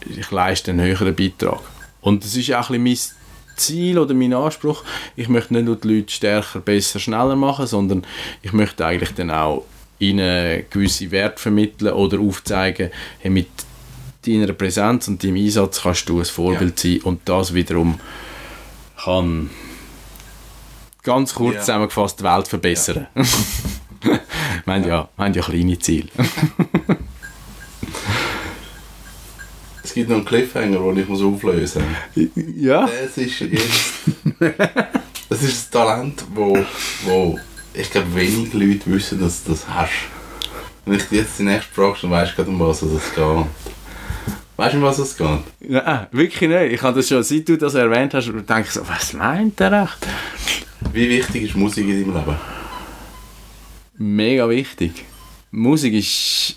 ich leiste einen höheren Beitrag. Und das ist auch ein bisschen mein Ziel oder mein Anspruch. Ich möchte nicht nur die Leute stärker, besser, schneller machen, sondern ich möchte eigentlich dann auch ihnen gewisse Werte vermitteln oder aufzeigen, hey, mit deiner Präsenz und deinem Einsatz kannst du ein Vorbild sein und das wiederum kann ganz kurz Ja. zusammengefasst die Welt verbessern. *laughs* wir, haben ja, wir haben ja kleine Ziele. *laughs* Es gibt noch einen Cliffhanger, den ich muss auflösen muss. ja. Das ist jetzt... *laughs* das ist ein Talent, wo, wo ich glaube wenig Leute wissen, dass du das hast. Wenn ich jetzt die nächste fragst, dann weißt du gerade, um was es geht. Weißt du, um was es geht? Nein, wirklich nicht. Ich habe das schon, seit du das erwähnt hast, denke ich so, was meint er echt? Wie wichtig ist Musik in deinem Leben? Mega wichtig. Musik ist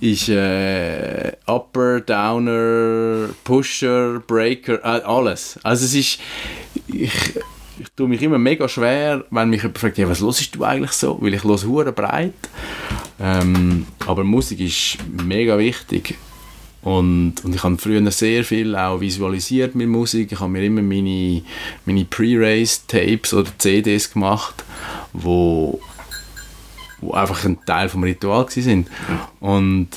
ist äh, Upper, Downer, Pusher, Breaker, äh, alles. Also es ist, ich, ich tue mich immer mega schwer, wenn mich jemand fragt, ja, was hörst du eigentlich so? Weil ich höre hure breit. Ähm, aber Musik ist mega wichtig. Und, und ich habe früher sehr viel auch visualisiert mit Musik. Ich habe mir immer meine, meine Pre-Race-Tapes oder CDs gemacht, wo, wo einfach ein Teil vom Ritual waren. Und,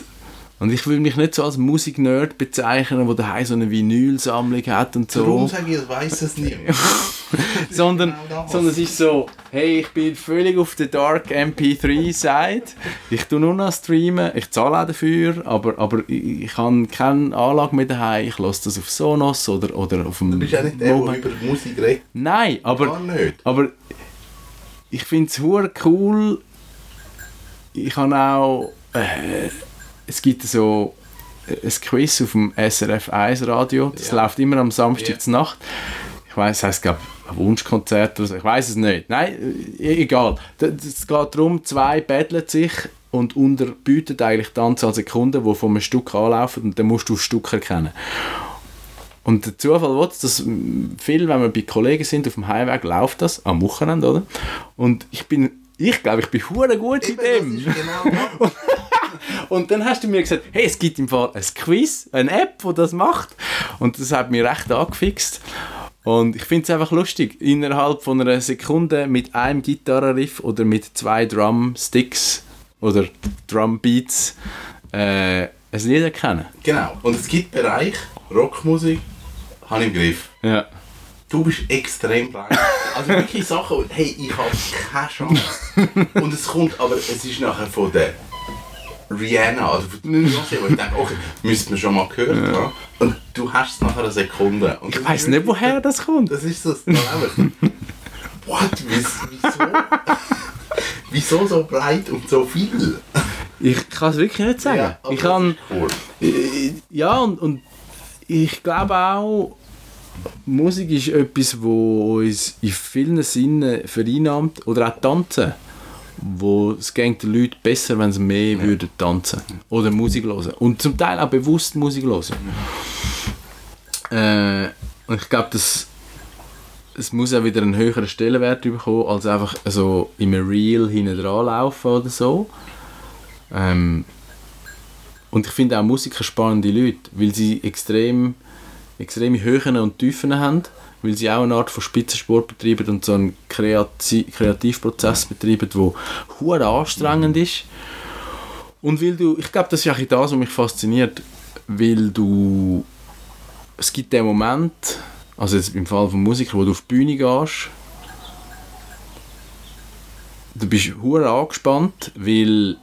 und ich will mich nicht so als Musiknerd bezeichnen, der daheim so eine Vinylsammlung hat und so Warum sage ich, ich weiß es nicht? *laughs* *laughs* sondern, Genau sondern es ist so, hey, ich bin völlig auf der Dark MP3-Seite. Ich tue nur noch streamen, ich zahle auch dafür, aber, aber ich, ich habe keine Anlage mehr daheim. Ich lasse das auf Sonos oder, oder auf dem Du bist ja nicht der, der über Musik redet. Nein, aber, Gar nicht. aber ich finde es cool. Ich habe auch, äh, es gibt so ein Quiz auf dem SRF 1 Radio. Das Ja. läuft immer am Samstag Ja. zur Nacht. Ich weiß, es heisst, glaube Wunschkonzert oder so. Ich weiß es nicht. Nein, äh, egal. D- Es geht darum, zwei betteln sich und unterbieten eigentlich die Anzahl Sekunden, die von einem Stück anlaufen und dann musst du das Stück erkennen. Und der Zufall will dass viel, wenn wir bei Kollegen sind auf dem Heimweg, läuft das am Wochenende, oder? Und ich bin, ich glaube, ich bin hure gut in dem. Genau. *laughs* Und dann hast du mir gesagt, hey, es gibt im Fall ein Quiz, eine App, die das macht. Und das hat mich recht angefixt. Und ich finde es einfach lustig, innerhalb von einer Sekunde mit einem Gitarrenriff oder mit zwei Drumsticks oder Drumbeats äh, ein Lied erkennen. Genau. Und es gibt Bereich, Rockmusik, habe ich im Griff. Ja. Du bist extrem breit. Also wirklich Sachen, hey, ich habe keine Chance. *laughs* Und es kommt, aber es ist nachher von der Rihanna, also von der Beyoncé, wo ich denke, okay, müssten wir schon mal gehört haben. Und du hast es nachher eine Sekunde. Und das Ich weiß nicht, woher das kommt. Das ist das Dilemma. *laughs* What? Wies- Wieso? Wieso so breit und so viel? Ich kann es wirklich nicht sagen. aber ich das kann, Ja, und, und ich glaube auch, Musik ist etwas, wo uns in vielen Sinnen vereinnahmt. Oder auch Tanzen. Wo es geht den Leuten besser, wenn sie mehr würden tanzen Oder Musik hören. Und zum Teil auch bewusst Musik hören. Äh, und ich glaube, das, es muss auch wieder einen höheren Stellenwert bekommen, als einfach so im Reel hinten dran laufen oder so. Ähm, und ich finde auch Musiker spannende Leute, weil sie extrem, extreme Höhen und Tiefen haben, weil sie auch eine Art von Spitzensport betreiben und so einen Kreati Kreativprozess betreiben, der hure anstrengend ist. Und weil du, ich glaube, das ist auch das, was mich fasziniert, weil du, es gibt den Moment, also jetzt im Fall von Musikern, wo du auf die Bühne gehst, du bist hure angespannt, weil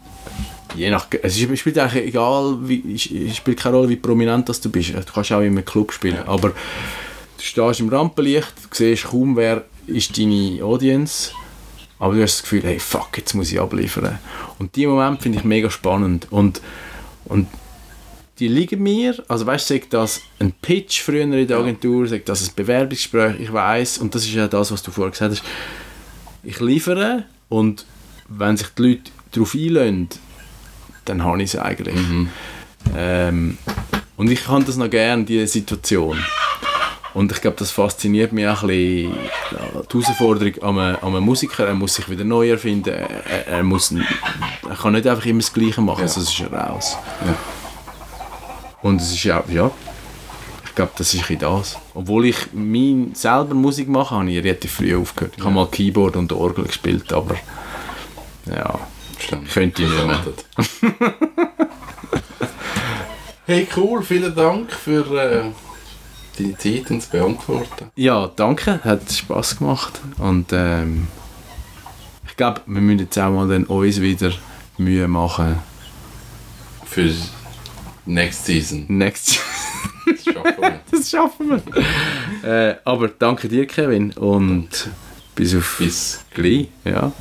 je nach, es spielt eigentlich egal, wie, es spielt keine Rolle, wie prominent das du bist. Du kannst auch in einem Club spielen, aber du stehst im Rampenlicht, du siehst kaum, wer ist deine Audience, aber du hast das Gefühl, hey, fuck, jetzt muss ich abliefern. Und diesen Moment finde ich mega spannend und, und die liegen mir, also weißt du, sagt das ein Pitch früher in der Agentur, sagt das ein Bewerbungsgespräch, ich weiß und das ist ja das, was du vorher gesagt hast. Ich liefere und wenn sich die Leute darauf einlösen, dann habe ich es eigentlich. Ähm, und ich kann das noch gerne, diese Situation. Und ich glaube, das fasziniert mich auch ein bisschen, ja, die Herausforderung an einem, an einem Musiker. Er muss sich wieder neu erfinden. Er, er, muss, er kann nicht einfach immer das Gleiche machen, Ja. sonst ist er raus. Ja. Und es ist ja, ja, ich glaube, das ist ein das. Obwohl ich mein, selber Musik mache, habe ich relativ früh aufgehört. Ich habe mal Keyboard und Orgel gespielt, aber ja, Stimmt. könnte ich nicht mehr. *laughs* hey, cool, vielen Dank für äh, deine Zeit und das Beantworten. Ja, danke, hat Spaß gemacht. Und ähm, ich glaube, wir müssen jetzt auch mal dann uns wieder Mühe machen. Für next season. Next *laughs* Das schaffen wir. *laughs* das schaffen wir. äh, aber danke dir, Kevin. Und bis auf Bis gleich. Ja.